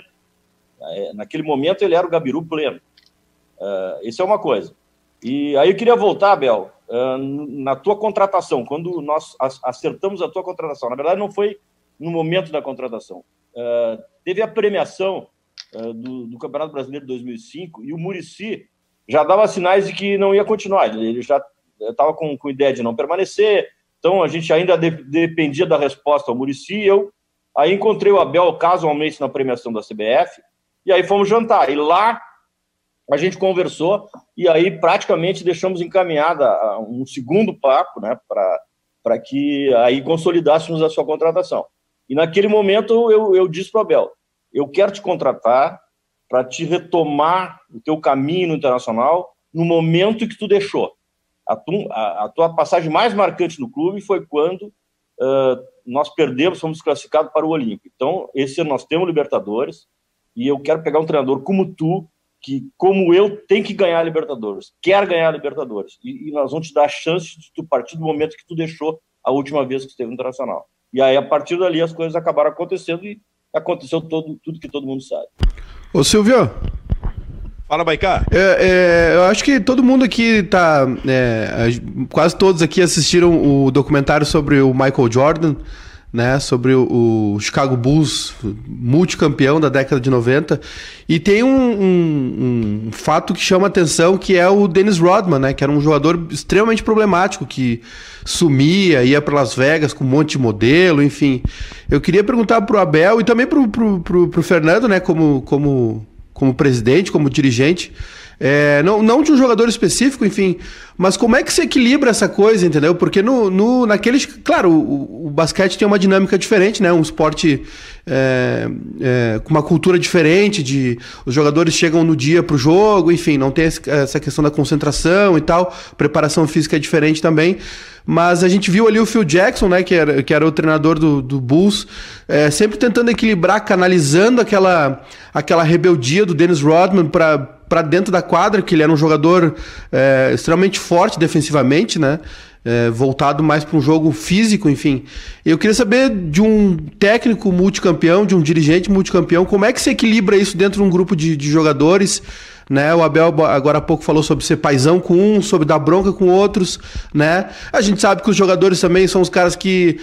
É, naquele momento, ele era o Gabiru pleno. Uh, isso é uma coisa. E aí eu queria voltar, Abel, uh, na tua contratação, quando nós acertamos a tua contratação. Na verdade, não foi no momento da contratação. Uh, teve a premiação do, do, Campeonato Brasileiro de 2005 e o Murici já dava sinais de que não ia continuar. Ele já estava com, com ideia de não permanecer, então a gente ainda de, dependia da resposta ao Murici. Eu aí encontrei o Abel casualmente na premiação da CBF e aí fomos jantar. E lá a gente conversou e aí praticamente deixamos encaminhada um segundo papo, né, para que aí consolidássemos a sua contratação. E naquele momento eu, eu disse para o Abel: eu quero te contratar para te retomar o teu caminho no internacional no momento que tu deixou. A, tu, a, a, tua passagem mais marcante no clube foi quando uh, nós perdemos, fomos classificados para o Olímpico. Então, esse ano nós temos Libertadores e eu quero pegar um treinador como tu, que, como eu, tem que ganhar a Libertadores, quer ganhar a Libertadores. E, e, nós vamos te dar a chance de tu partir do momento que tu deixou a última vez que esteve no Internacional. E aí, a partir dali, as coisas acabaram acontecendo e aconteceu todo, tudo que todo mundo sabe. Ô, Silvio, Fala, Baicá. É, é, eu acho que todo mundo aqui tá. É, quase todos aqui assistiram o documentário sobre o Michael Jordan, né? Sobre o, o Chicago Bulls, multicampeão da década de 90. E tem um, um, um, fato que chama atenção que é o Dennis Rodman, né? Que era um jogador extremamente problemático, que sumia, ia para Las Vegas com um monte de modelo, enfim. Eu queria perguntar pro Abel e também pro, pro Fernando, né? Como. como como presidente, como dirigente, É, não, não de um jogador específico, enfim, mas como é que se equilibra essa coisa, entendeu? Porque no, no, naqueles. Claro, o, o basquete tem uma dinâmica diferente, né? Um esporte é, é, com uma cultura diferente, de os jogadores chegam no dia pro jogo, enfim, não tem essa questão da concentração e tal, preparação física é diferente também. Mas a gente viu ali o Phil Jackson, né, que era, que era o treinador do, do Bulls, é, sempre tentando equilibrar, canalizando aquela, aquela rebeldia do Dennis Rodman para para dentro da quadra, que ele era um jogador é, extremamente forte defensivamente, né? É, voltado mais para um jogo físico, enfim. Eu queria saber de um técnico multicampeão, de um dirigente multicampeão, como é que se equilibra isso dentro de um grupo de, de jogadores né? O Abel agora há pouco falou sobre ser paisão com um, sobre dar bronca com outros, né? A gente sabe que os jogadores também são os caras que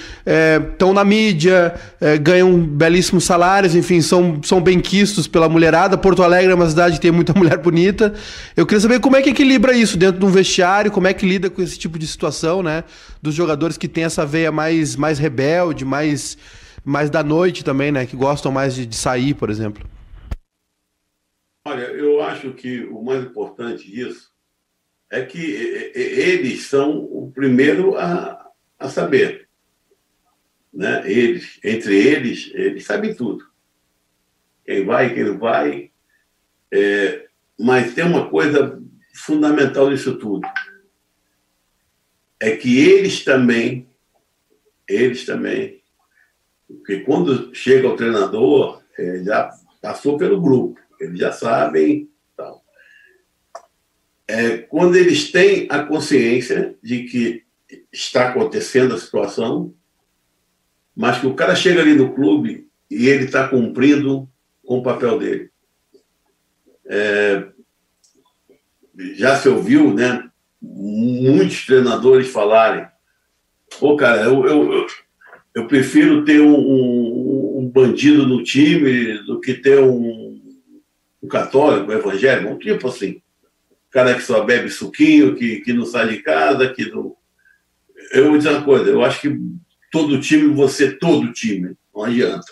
estão é, na mídia, é, ganham belíssimos salários, enfim, são, são bem quistos pela mulherada. Porto Alegre é uma cidade que tem muita mulher bonita. Eu queria saber como é que equilibra isso dentro de um vestiário, como é que lida com esse tipo de situação, né? Dos jogadores que têm essa veia mais, mais rebelde, mais, mais da noite também, né? Que gostam mais de, de sair, por exemplo. Olha, eu acho que o mais importante disso é que eles são o primeiro a, a saber. Né? Eles, entre eles, eles sabem tudo. Quem vai, quem não vai. É, mas tem uma coisa fundamental nisso tudo. É que eles também, eles também, porque quando chega o treinador, é, já passou pelo grupo eles já sabem. Tal. É, quando eles têm a consciência de que está acontecendo a situação, mas que o cara chega ali no clube e ele está cumprindo com o papel dele. É, já se ouviu, né? Muitos treinadores falarem: pô, cara, eu, eu, eu prefiro ter um, um, um bandido no time do que ter um o católico, o evangélico, um tipo assim. Cara que só bebe suquinho, que, que não sai de casa, que não. Eu vou dizer uma coisa, eu acho que todo time, você, todo time, não adianta.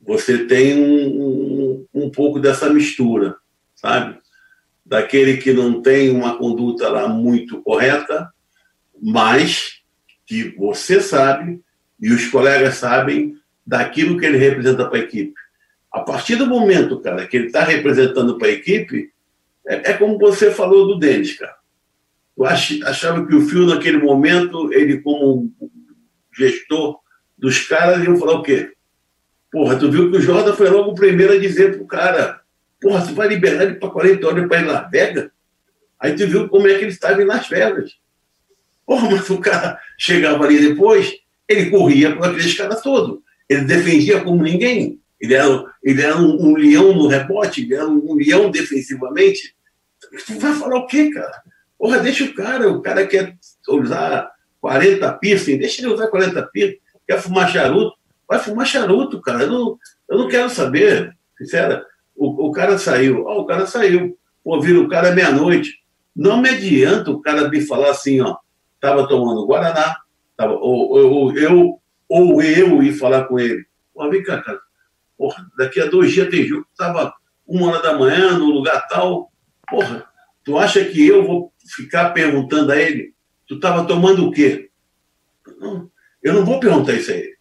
Você tem um, um, um pouco dessa mistura, sabe? Daquele que não tem uma conduta lá muito correta, mas que você sabe e os colegas sabem daquilo que ele representa para a equipe. A partir do momento, cara, que ele está representando para a equipe, é, é, como você falou do Denis, cara. Eu ach, achava que o Fio, naquele momento, ele, como gestor dos caras, iam falar o quê? Porra, tu viu que o Jordan foi logo o primeiro a dizer pro cara: Porra, tu vai liberar ele para 40 horas para ir Las Vegas? Aí tu viu como é que ele estava em Las Vegas. Porra, mas o cara chegava ali depois, ele corria com aqueles caras todos. Ele defendia como ninguém. Ele era, ele era um, um leão no rebote, ele era um, um leão defensivamente. Tu vai falar o quê, cara? Porra, deixa o cara, o cara quer usar 40 piercing, deixa ele usar 40 piercing, quer fumar charuto, vai fumar charuto, cara. Eu não, eu não quero saber, sincera. O, o cara saiu, ó, o cara saiu. Pô, vira o cara meia-noite. Não me adianta o cara me falar assim, ó, tava tomando Guaraná, tava, ou, ou, eu, ou eu ir falar com ele. Pô, vem cá, cara, Porra, daqui a dois dias tem jogo, estava uma hora da manhã no lugar tal. Porra, tu acha que eu vou ficar perguntando a ele? Tu estava tomando o quê? Não, eu não vou perguntar isso a ele.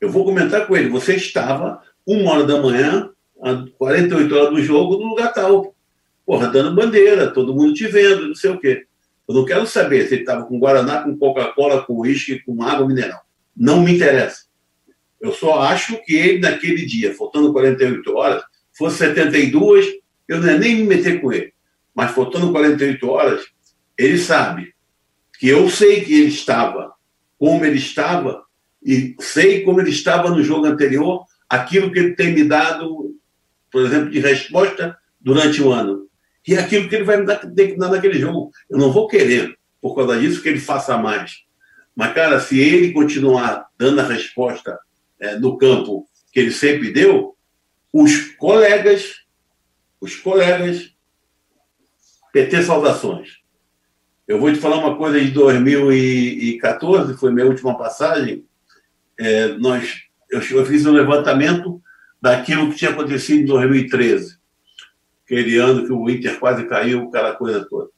Eu vou comentar com ele. Você estava uma hora da manhã, a 48 horas do jogo, no lugar tal. Porra, dando bandeira, todo mundo te vendo, não sei o quê. Eu não quero saber se ele estava com Guaraná, com Coca-Cola, com uísque, com água mineral. Não me interessa. Eu só acho que ele, naquele dia, faltando 48 horas, fosse 72, eu não ia nem me meter com ele. Mas faltando 48 horas, ele sabe que eu sei que ele estava como ele estava e sei como ele estava no jogo anterior, aquilo que ele tem me dado, por exemplo, de resposta durante o ano. E aquilo que ele vai me dar, dar naquele jogo. Eu não vou querer, por causa disso, que ele faça mais. Mas, cara, se ele continuar dando a resposta é, no campo que ele sempre deu, os colegas, os colegas, PT Saudações. Eu vou te falar uma coisa de 2014, foi minha última passagem. É, nós, eu, eu fiz um levantamento daquilo que tinha acontecido em 2013. aquele ano que o Inter quase caiu, aquela coisa toda.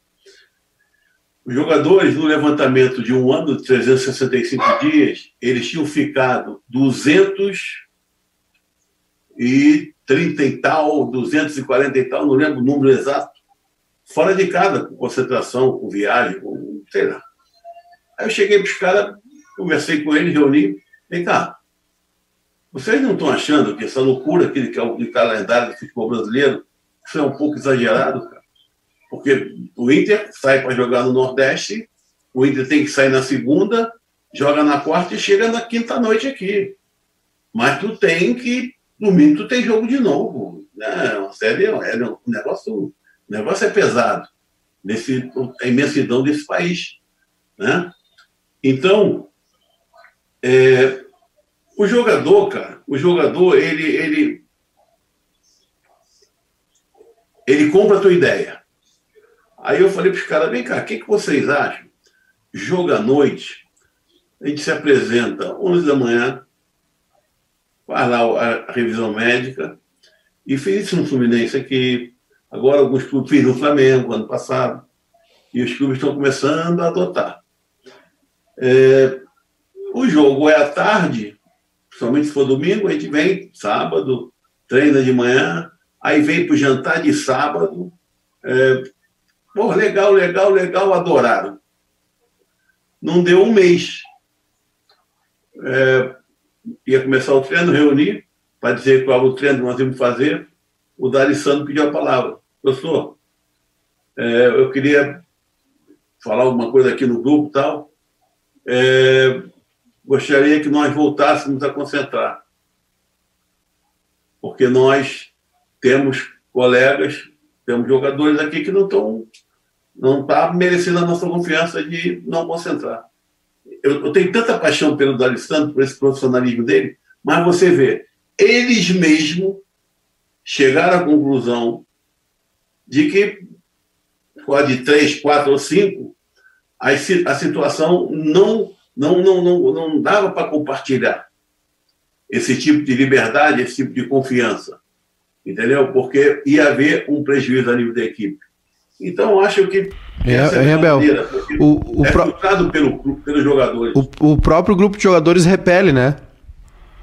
Os jogadores, no levantamento de um ano de 365 dias, eles tinham ficado 230 e tal, 240 e tal, não lembro o número exato, fora de casa, com concentração, com viagem, com, sei lá. Aí eu cheguei para os caras, conversei com eles, reuni, vem cá, vocês não estão achando que essa loucura aqui que é o calendário do futebol brasileiro, isso é um pouco exagerado, cara? Porque o Inter sai para jogar no Nordeste, o Inter tem que sair na segunda, joga na quarta e chega na quinta noite aqui. Mas tu tem que. Domingo tu tem jogo de novo. Né? Uma série, é, um negócio, o negócio é pesado. Nesse, a imensidão desse país. Né? Então, é, o jogador, cara, o jogador, ele, ele, ele compra a tua ideia. Aí eu falei para os caras, vem cá, o que, que vocês acham? Jogo à noite, a gente se apresenta 11 da manhã, faz lá a revisão médica, e fiz isso no Fluminense aqui, agora alguns clubes, fiz no Flamengo ano passado, e os clubes estão começando a adotar. É, o jogo é à tarde, principalmente se for domingo, a gente vem sábado, treina de manhã, aí vem para o jantar de sábado, é, Pô, legal, legal, legal, adoraram. Não deu um mês. É, ia começar o treino, reunir, para dizer qual o treino que nós íamos fazer. O D'Alessandro pediu a palavra. Professor, é, eu queria falar alguma coisa aqui no grupo e tal. É, gostaria que nós voltássemos a concentrar. Porque nós temos colegas, temos jogadores aqui que não estão não está merecendo a nossa confiança de não concentrar. Eu, eu tenho tanta paixão pelo D'Alessandro, por esse profissionalismo dele, mas você vê, eles mesmos chegaram à conclusão de que pode três, quatro ou cinco, a, a situação não, não, não, não, não dava para compartilhar esse tipo de liberdade, esse tipo de confiança. Entendeu? Porque ia haver um prejuízo a nível da equipe. Então, acho que. É, é Rebel. O, o é pro... pelo, pelos jogadores. O, o próprio grupo de jogadores repele, né?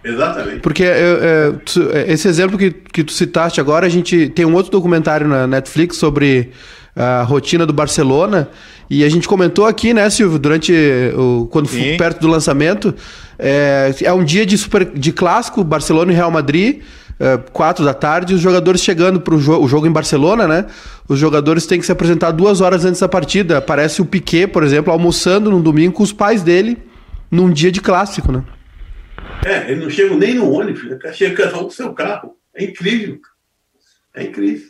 Exatamente. Porque é, é, esse exemplo que, que tu citaste agora, a gente tem um outro documentário na Netflix sobre a rotina do Barcelona. E a gente comentou aqui, né, Silvio, durante o. quando foi perto do lançamento. É, é um dia de, super, de clássico, Barcelona e Real Madrid. É, quatro da tarde, os jogadores chegando para jo o jogo em Barcelona, né? Os jogadores têm que se apresentar duas horas antes da partida. Parece o Piquet, por exemplo, almoçando num domingo com os pais dele num dia de clássico, né? É, eles não chegam nem no ônibus, chega cada um com seu carro. É incrível. É incrível.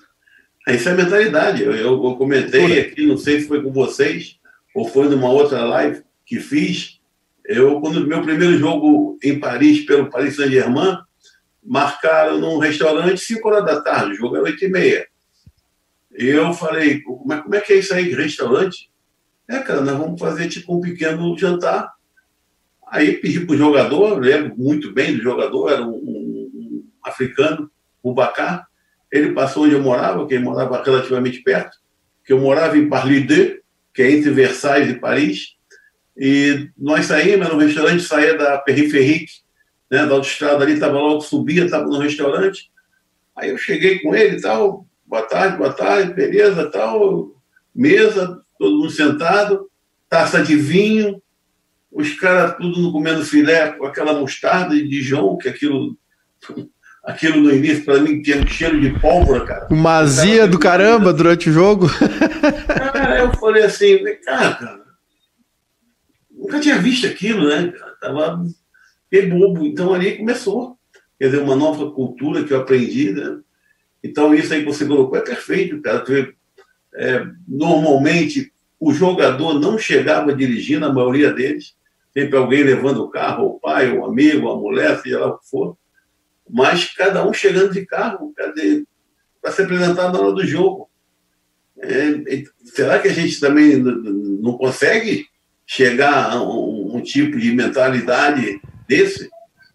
Essa é a mentalidade. Eu, eu, eu comentei aqui, não sei se foi com vocês ou foi numa outra live que fiz. Eu, quando meu primeiro jogo em Paris, pelo Paris Saint-Germain, marcaram num restaurante 5 horas da tarde, o jogo era 8 e meia. Eu falei, é, como é que é isso aí, restaurante? É, cara, nós vamos fazer tipo um pequeno jantar. Aí pedi para o jogador, lembro muito bem do jogador, era um, um, um africano, Bacá. Ele passou onde eu morava, que ele morava relativamente perto, que eu morava em Parly-de, que é entre Versailles e Paris. E nós saímos, no restaurante saía da Periférique, né, da autoestrada ali, estava logo, subia, estava no restaurante. Aí eu cheguei com ele e tal, boa tarde, boa tarde, beleza, tal, mesa, todo mundo sentado, taça de vinho, os caras tudo comendo filé com aquela mostarda de Dijon, que aquilo, aquilo no início para mim tinha um cheiro de pólvora, cara. Uma azia do caramba durante o jogo. Cara, eu falei assim, cara, cara, nunca tinha visto aquilo, né? Tava fiquei bobo. Então ali começou. Quer dizer, uma nova cultura que eu aprendi, né? Então isso aí que você colocou é perfeito, cara. É, normalmente o jogador não chegava dirigindo, a maioria deles, sempre alguém levando o carro, o pai, o amigo, a mulher, seja lá o que for, mas cada um chegando de carro, para se apresentar na hora do jogo. É, será que a gente também não consegue chegar a um, um tipo de mentalidade desse.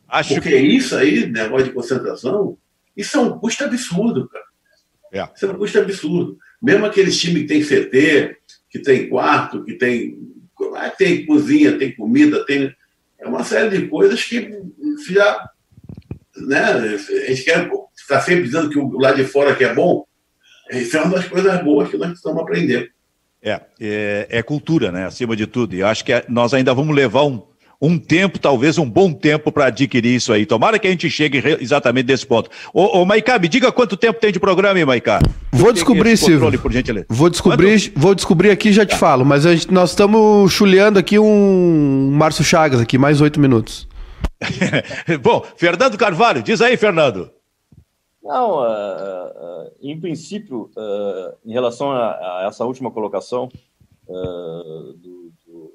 Acho Porque que... isso aí, negócio de concentração, isso é um custo absurdo, cara. É. Isso é um custo absurdo. Mesmo aqueles times que tem CT, que tem quarto, que tem, tem cozinha, tem comida, tem. É uma série de coisas que já. Né, a gente quer está sempre dizendo que o lado de fora que é bom. Isso é uma das coisas boas que nós precisamos aprender. É, é, é cultura, né? Acima de tudo. E acho que é, nós ainda vamos levar um, um tempo, talvez um bom tempo, para adquirir isso aí. Tomara que a gente chegue exatamente desse ponto. Ô, ô Maiká, me diga quanto tempo tem de programa, hein, Maiká? Vou descobrir, Silvio. Por gentileza. Vou descobrir, vou descobrir aqui e já te tá. falo. Mas gente, nós estamos chuleando aqui um Márcio Chagas aqui, mais oito minutos. bom, Fernando Carvalho, diz aí, Fernando. Não, uh, uh, em princípio, uh, em relação a, a, essa última colocação do, do,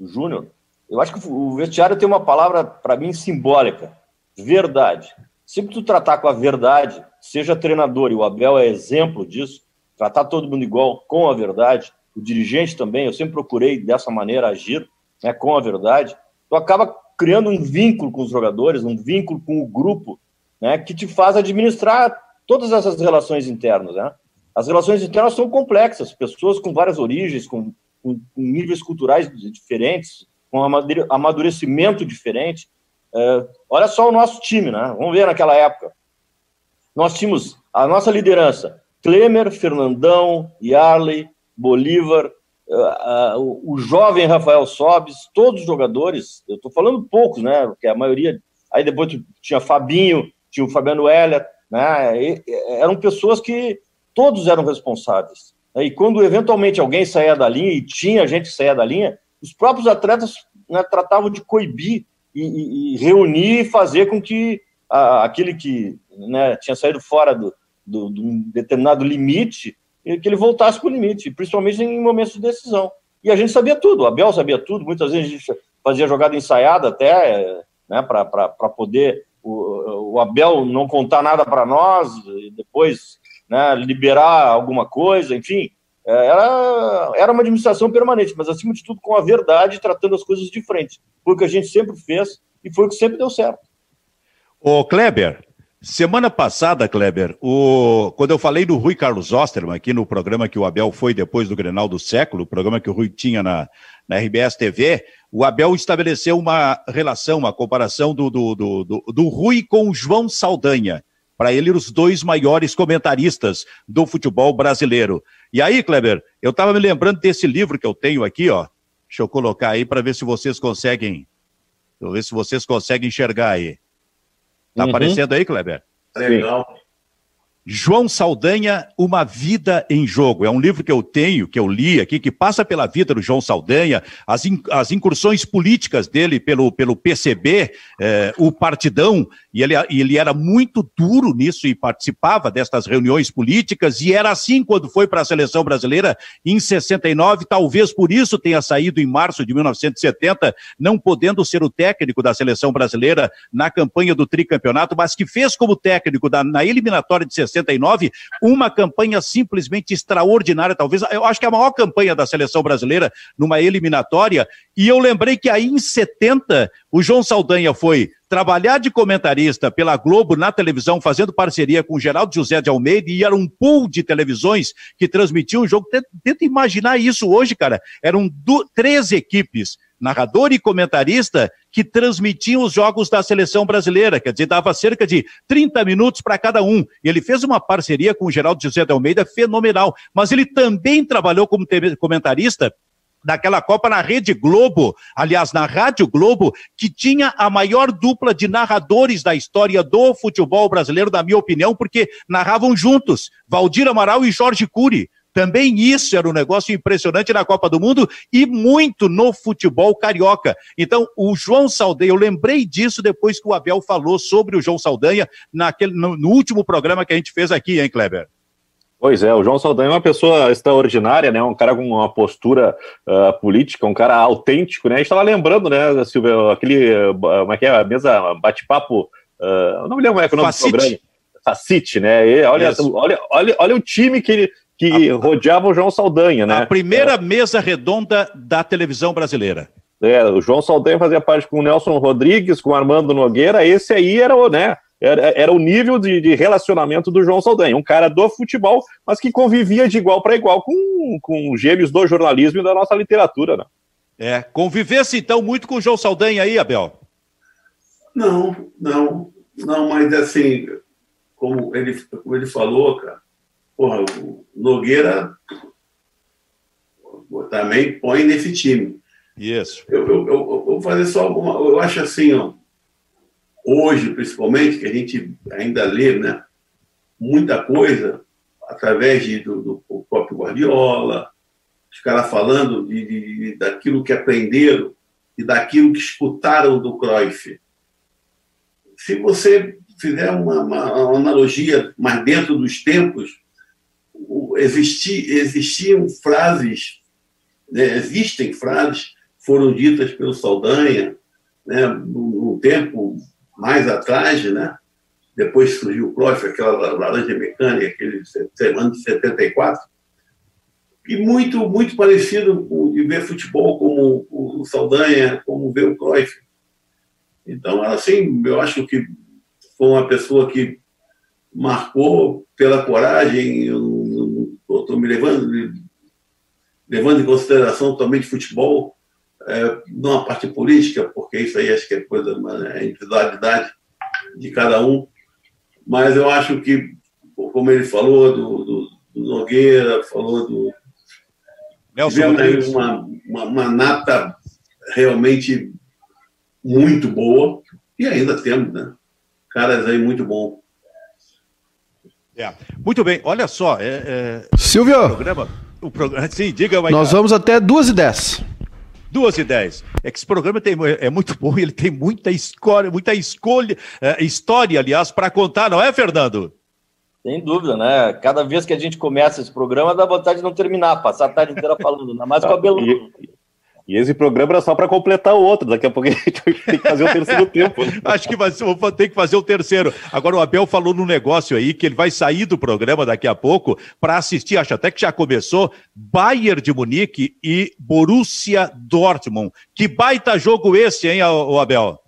do Júnior, eu acho que o vestiário tem uma palavra, para mim, simbólica: verdade. Que tu tratar com a verdade, seja treinador, e o Abel é exemplo disso, tratar todo mundo igual com a verdade, o dirigente também, eu sempre procurei dessa maneira agir, né, com a verdade, tu acaba criando um vínculo com os jogadores, um vínculo com o grupo, né, que te faz administrar todas essas relações internas. Né? As relações internas são complexas, pessoas com várias origens, com, com, com níveis culturais diferentes, com amadurecimento diferente. É, olha só o nosso time, né? Vamos ver naquela época. Nós tínhamos a nossa liderança: Klemer, Fernandão, Yarley, Bolívar, uh, uh, o, o, jovem Rafael Sobes, todos os jogadores. Eu estou falando poucos, né? Porque a maioria. Aí depois tinha Fabinho, tinha o Fabiano Heller, né? E, eram pessoas que todos eram responsáveis. E quando eventualmente alguém saía da linha, e tinha gente que saía da linha, os próprios atletas né, tratavam de coibir e, e, reunir e fazer com que a, aquele que né, tinha saído fora do, do, de um determinado limite, que ele voltasse para o limite, principalmente em momentos de decisão. E a gente sabia tudo, o Abel sabia tudo, muitas vezes a gente fazia jogada ensaiada até, né, para poder o, o, Abel não contar nada para nós, e depois né, liberar alguma coisa, enfim. É, era, era uma administração permanente, mas acima de tudo com a verdade, tratando as coisas de frente. Foi o que a gente sempre fez e foi o que sempre deu certo. Ô Kleber, semana passada, Kleber, o... quando eu falei do Rui Carlos Osterman, aqui no programa que o Abel foi depois do Grenal do Século, o programa que o Rui tinha na, na RBS TV, o Abel estabeleceu uma relação, uma comparação do, do, do, do, do Rui com o João Saldanha. Para ele, os dois maiores comentaristas do futebol brasileiro. E aí, Kleber, eu estava me lembrando desse livro que eu tenho aqui, ó. Deixa eu colocar aí para ver se vocês conseguem. Deixa eu ver se vocês conseguem enxergar aí. Tá uhum. aparecendo aí, Kleber? Legal. João Saldanha, Uma Vida em Jogo. É um livro que eu tenho, que eu li aqui, que passa pela vida do João Saldanha, as, in, as incursões políticas dele pelo, pelo PCB, eh, o Partidão, e ele, ele era muito duro nisso e participava destas reuniões políticas, e era assim quando foi para a seleção brasileira em 69, talvez por isso tenha saído em março de 1970, não podendo ser o técnico da seleção brasileira na campanha do tricampeonato, mas que fez como técnico da, na eliminatória de 60 69, uma campanha simplesmente extraordinária, talvez, eu acho que é a maior campanha da seleção brasileira numa eliminatória, e eu lembrei que aí em 70, o João Saldanha foi trabalhar de comentarista pela Globo na televisão, fazendo parceria com o Geraldo José de Almeida, e era um pool de televisões que transmitiam o jogo. Tenta, imaginar isso hoje, cara. Eram do, três equipes narrador e comentarista que transmitiam os jogos da seleção brasileira, quer dizer, dava cerca de 30 minutos para cada um. E ele fez uma parceria com o Geraldo José de Almeida fenomenal, mas ele também trabalhou como comentarista daquela Copa na Rede Globo, aliás, na Rádio Globo, que tinha a maior dupla de narradores da história do futebol brasileiro, na minha opinião, porque narravam juntos, Valdir Amaral e Jorge Cury. Também isso era um negócio impressionante na Copa do Mundo e muito no futebol carioca. Então, o João Saldanha, eu lembrei disso depois que o Abel falou sobre o João Saldanha naquele, no, no último programa que a gente fez aqui, hein, Kleber? Pois é, o João Saldanha é uma pessoa extraordinária, né? Um cara com uma postura uh, política, um cara autêntico, né? A gente estava lembrando, né, Silvio, aquele, uh, como é que é, a mesa bate-papo, uh, não me lembro como é que é o nome Facite. do programa. Facite, né? E olha, olha, olha, olha o time que ele que a, rodeava o João Saldanha, né? A primeira é. mesa redonda da televisão brasileira. É, o João Saldanha fazia parte com o Nelson Rodrigues, com o Armando Nogueira, esse aí era o, né? era, era o nível de, de, relacionamento do João Saldanha, um cara do futebol, mas que convivia de igual para igual com, com gêmeos do jornalismo e da nossa literatura, né? É, convivesse então muito com o João Saldanha aí, Abel? Não, não, não, mas assim, como ele, como ele falou, cara, porra, o Nogueira também põe nesse time. Isso. Eu, eu, eu, eu, vou fazer só alguma. Eu acho assim, ó, hoje, principalmente, que a gente ainda lê né, muita coisa através de, do, do próprio Guardiola, os caras falando de, de, daquilo que aprenderam e daquilo que escutaram do Cruyff. Se você fizer uma, uma, uma analogia mais dentro dos tempos, existi, existiam frases, né, existem frases foram ditas pelo Saldanha, né, num, tempo mais atrás, né? Depois surgiu o Cruyff, aquela laranja mecânica, aquele ano de 74, e muito muito parecido com de ver futebol como o Saldanha, como ver o Cruyff. Então, assim, eu acho que foi uma pessoa que marcou pela coragem, estou me levando, levando em consideração também de futebol, é, não a parte política, porque isso aí acho que é coisa, é individualidade de cada um, mas eu acho que, como ele falou do, do, do Nogueira, falou do. Nelson tivemos uma, uma, uma nata realmente muito boa, e ainda temos, né? Caras aí muito bom. É. Muito bem, olha só. É, é... Silvio! O programa, o programa, sim, diga, Nós vamos até duas e dez. Duas e dez. É que esse programa tem, é muito bom e ele tem muita escolha, muita escolha, é, história, aliás, para contar, não é, Fernando? Sem dúvida, né? Cada vez que a gente começa esse programa, dá vontade de não terminar, passar a tarde inteira falando, ainda mais com a Belu. E esse programa era só para completar o outro. Daqui a pouco a gente tem que fazer o terceiro tempo. Né? Acho que vai, vou ter que fazer o terceiro. Agora, o Abel falou num negócio aí que ele vai sair do programa daqui a pouco para assistir, acho até que já começou, Bayern de Munique e Borussia Dortmund. Que baita jogo esse, hein, o Abel?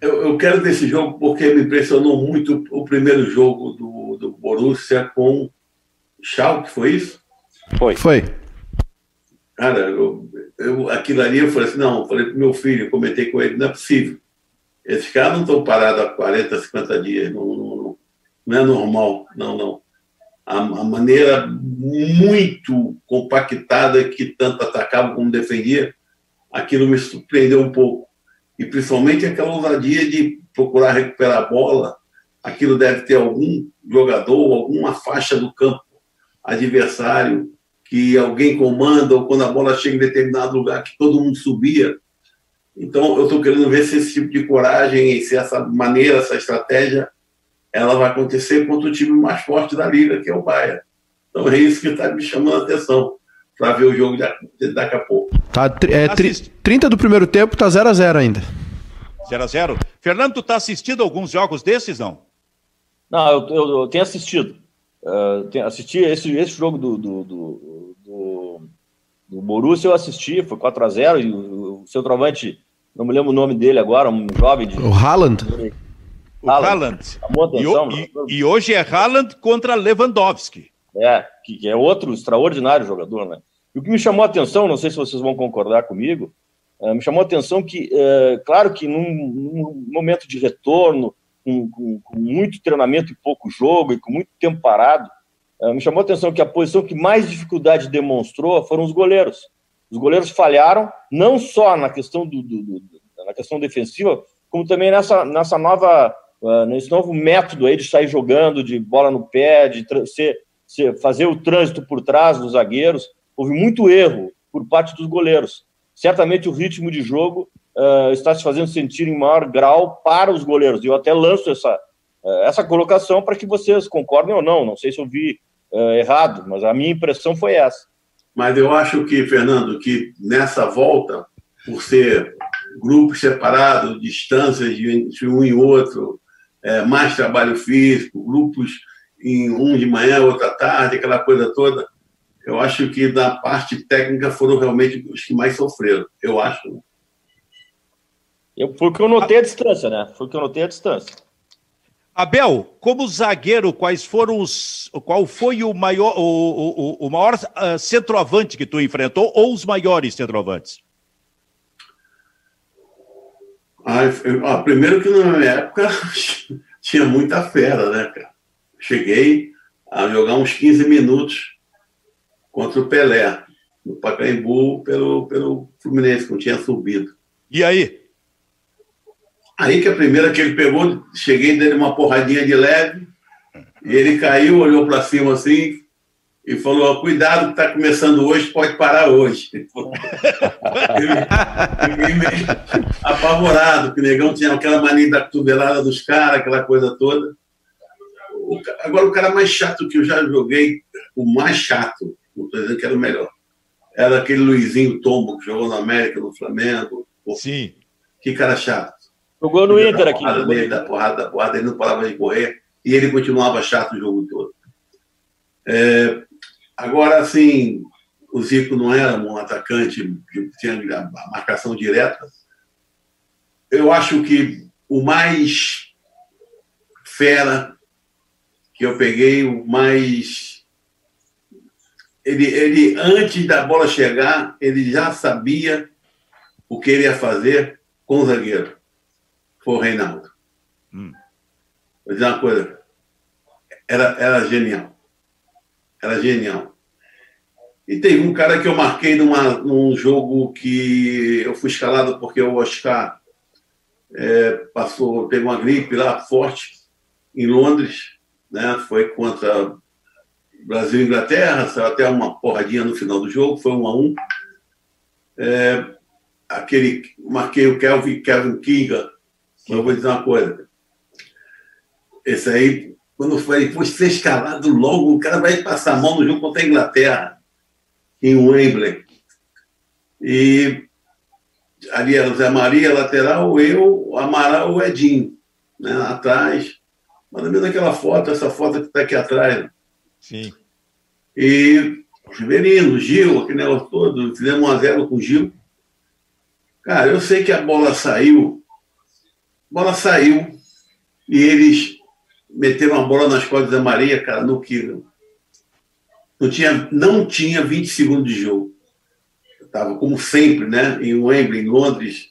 Eu, eu quero desse jogo porque me impressionou muito o primeiro jogo do, do Borussia com Schalke, foi isso? Foi. Foi. Cara, eu, eu, aquilo ali eu falei assim, não, falei pro meu filho, comentei com ele, não é possível. Esses caras não estão parados há 40, 50 dias, não, não, não é normal, não, não. A, a, maneira muito compactada que tanto atacava como defendia, aquilo me surpreendeu um pouco. E principalmente aquela ousadia de procurar recuperar a bola, aquilo deve ter algum jogador, alguma faixa do campo adversário que alguém comanda ou quando a bola chega em determinado lugar que todo mundo subia. Então, eu estou querendo ver se esse tipo de coragem, se essa maneira, essa estratégia, ela vai acontecer contra o time mais forte da liga, que é o Bayern. Então, é isso que está me chamando a atenção para ver o jogo de, daqui a pouco. Tá, é, tri, 30 do primeiro tempo, tá 0 a 0 ainda. 0 a 0 Fernando, tu está assistindo alguns jogos desses, não? Não, eu, eu, eu tenho assistido. Uh, tenho, assisti esse, esse jogo do, do, do o Borussia eu assisti, foi 4 a 0 e o, o centroavante, não me lembro o nome dele agora, um jovem de. O Haaland. O Haaland. Atenção, e, e, e, hoje é Haaland contra Lewandowski. É, que, que, é outro extraordinário jogador, né? E o que me chamou a atenção, não sei se vocês vão concordar comigo, é, me chamou a atenção que, é, claro que num, num, momento de retorno, com, com, com muito treinamento e pouco jogo, e com muito tempo parado, me chamou a atenção que a posição que mais dificuldade demonstrou foram os goleiros. Os goleiros falharam não só na questão do, do, do na questão defensiva, como também nessa, nessa nova uh, nesse novo método aí de sair jogando de bola no pé, de ser, ser, fazer o trânsito por trás dos zagueiros. Houve muito erro por parte dos goleiros. Certamente o ritmo de jogo uh, está se fazendo sentir em maior grau para os goleiros. E eu até lanço essa, uh, essa colocação para que vocês concordem ou não. Não sei se eu vi uh, errado, mas a minha impressão foi essa. Mas eu acho que, Fernando, que nessa volta, por ser grupos separados, distâncias de um e outro, é, mais trabalho físico, grupos em um de manhã, outra tarde, aquela coisa toda, eu acho que da parte técnica foram realmente os que mais sofreram, eu acho. Eu, foi o que eu notei a distância, né? Foi o que eu notei a distância. Abel, como zagueiro, quais foram os. Qual foi o maior, o, o, o maior uh, centroavante que tu enfrentou, ou os maiores centroavantes? Ah, ah, primeiro que na minha época tinha muita fera, né, cara? Cheguei a jogar uns 15 minutos contra o Pelé, no Pacaembu, pelo, pelo Fluminense, que não tinha subido. E aí? Aí que a primeira que ele pegou, cheguei dele uma porradinha de leve, e ele caiu, olhou para cima assim e falou: Cuidado, que está começando hoje, pode parar hoje. Fiquei meio apavorado, que o negão tinha aquela mania da cotovelada dos caras, aquela coisa toda. Agora, o cara mais chato que eu já joguei, o mais chato, não estou dizendo que era o melhor, era aquele Luizinho Tombo que jogou na América, no Flamengo. Sim. Que cara chato. Jogou no Inter aqui. Porrada dele, da porrada, da porrada, ele não parava de correr e ele continuava chato o jogo todo. É, agora, assim, o Zico não era um atacante que tinha a marcação direta. Eu acho que o mais fera que eu peguei, o mais. Ele, ele, antes da bola chegar, ele já sabia o que ele ia fazer com o zagueiro foi o Reinaldo. Hum. Vou dizer uma coisa. Era, era genial. Era genial. E teve um cara que eu marquei numa, num jogo que eu fui escalado porque o Oscar é, passou, teve uma gripe lá forte em Londres, né? Foi contra Brasil e Inglaterra, saiu até uma porradinha no final do jogo, foi um a um. É, aquele, marquei o Kelvin, Kevin Kinga, mas eu vou dizer uma coisa. Esse aí, quando foi, de ser escalado logo, o cara vai passar a mão no jogo contra a Inglaterra, em Wembley. E ali era o Zé Maria, lateral, eu, Amaral, o Edinho, né, atrás. Mas mesmo aquela foto, essa foto que está aqui atrás. Sim. E o Riverino, o Gil, aquele negócio todo, fizemos 1 a 0 com o Gil. Cara, eu sei que a bola saiu bola saiu e eles meteram a bola nas costas da Maria, cara, no que não tinha, não tinha 20 segundos de jogo. Estava, como sempre, né, em Wembley, em Londres,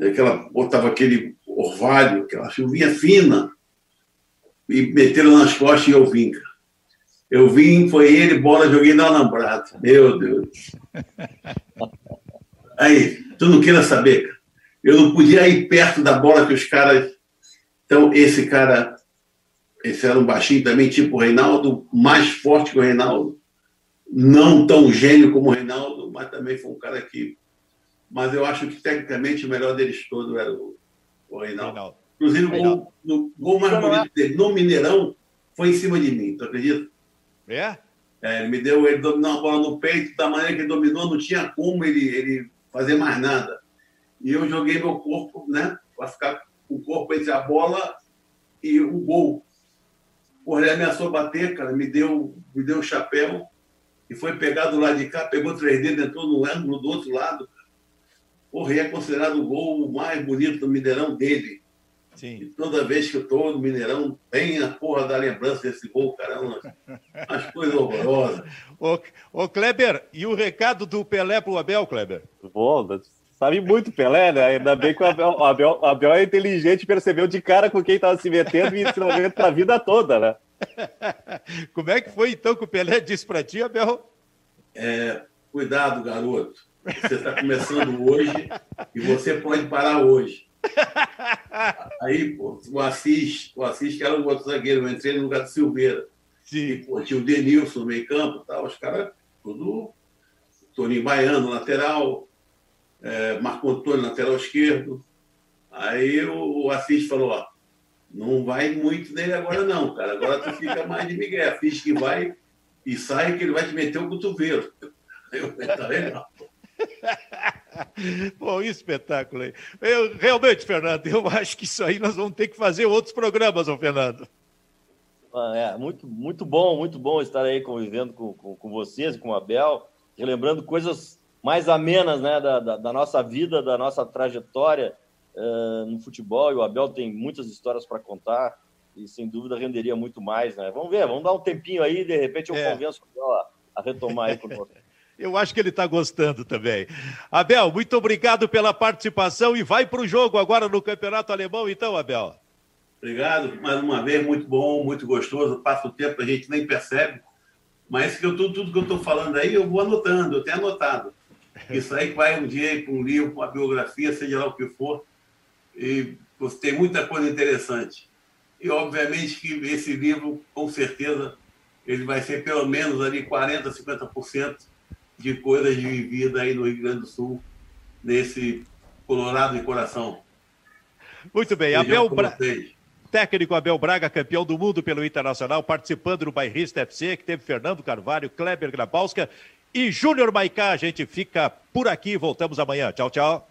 aquela, botava aquele orvalho, aquela chuvinha fina, e meteram nas costas e eu vim, cara. Eu vim, foi ele, bola, joguei na Alambrado. Meu Deus. Aí, tu não queira saber, cara. Eu não podia ir perto da bola que os caras. Então, esse cara, esse era um baixinho também, tipo o Reinaldo, mais forte que o Reinaldo. Não tão gênio como o Reinaldo, mas também foi um cara que. Mas eu acho que tecnicamente o melhor deles todos era o, o Reinaldo. Reinaldo. Inclusive, o gol, no, gol mais bonito dele no Mineirão foi em cima de mim, tu acredita? É? É, ele me deu, ele dominou a bola no peito, da maneira que ele dominou, não tinha como ele, ele fazer mais nada. E eu joguei meu corpo, né? Para ficar o corpo entre a bola e o gol. O Ré ameaçou bater, cara, me deu, me deu um chapéu e foi pegar do lado de cá, pegou três dedos, entrou no ângulo do outro lado. O Ré é considerado o gol mais bonito do Mineirão dele. Sim. E toda vez que eu estou no Mineirão, vem a porra da lembrança desse gol, caramba. As coisas horrorosas. Ô, ô, Kleber, e o recado do Pelé pro Abel, Kleber? Bom, Sabe muito Pelé, né? Ainda bem que o Abel, o Abel, o Abel é inteligente e percebeu de cara com quem estava se metendo e ensinamento para a vida toda, né? Como é que foi então que o Pelé disse para ti, Abel? É, cuidado, garoto. Você está começando hoje e você pode parar hoje. Aí, pô, o Assis, o Assis, que era um outro zagueiro, eu entrei no lugar do Silveira. Sim. E, pô, tinha o Denilson no meio campo, tal, os caras, tudo. Toninho Baiano, lateral, é, Marco Antônio, lateral esquerdo. Aí o, o Assis falou, ó, não vai muito nele agora não, cara. Agora tu fica mais de Miguel. Assis que vai e sai que ele vai te meter o cotovelo. Eu, tá legal. Bom, espetáculo aí. Eu, realmente, Fernando, eu acho que isso aí nós vamos ter que fazer outros programas, ô Fernando. Ah, é, muito, muito bom, muito bom estar aí convivendo com, com, com vocês, com o Abel, relembrando coisas mais amenas né, da, da, da nossa vida, da nossa trajetória uh, no futebol. E o Abel tem muitas histórias para contar. e sem dúvida renderia muito mais, né? Vamos ver, vamos dar um tempinho aí, de repente eu é. convenço a, a retomar aí conosco. Eu acho que ele está gostando também. Abel, muito obrigado pela participação e vai para o jogo agora no Campeonato Alemão, então, Abel. Obrigado, mais uma vez, muito bom, muito gostoso. Passa o tempo, a gente nem percebe. Mas que eu, tudo, tudo que eu estou falando aí, eu vou anotando, eu tenho anotado. Isso aí vai um dia para um livro, uma biografia, seja lá o que for. E tem muita coisa interessante. E, obviamente, que esse livro, com certeza, ele vai ser pelo menos ali 40%, 50% de coisas de vida aí no Rio Grande do Sul, nesse Colorado de coração. Muito bem, Abel Braga. Técnico Abel Braga, campeão do mundo pelo Internacional, participando do Bairrista FC, que teve Fernando Carvalho, Kleber Grabowska e Júnior Maicá. A gente fica por aqui, voltamos amanhã. Tchau, tchau.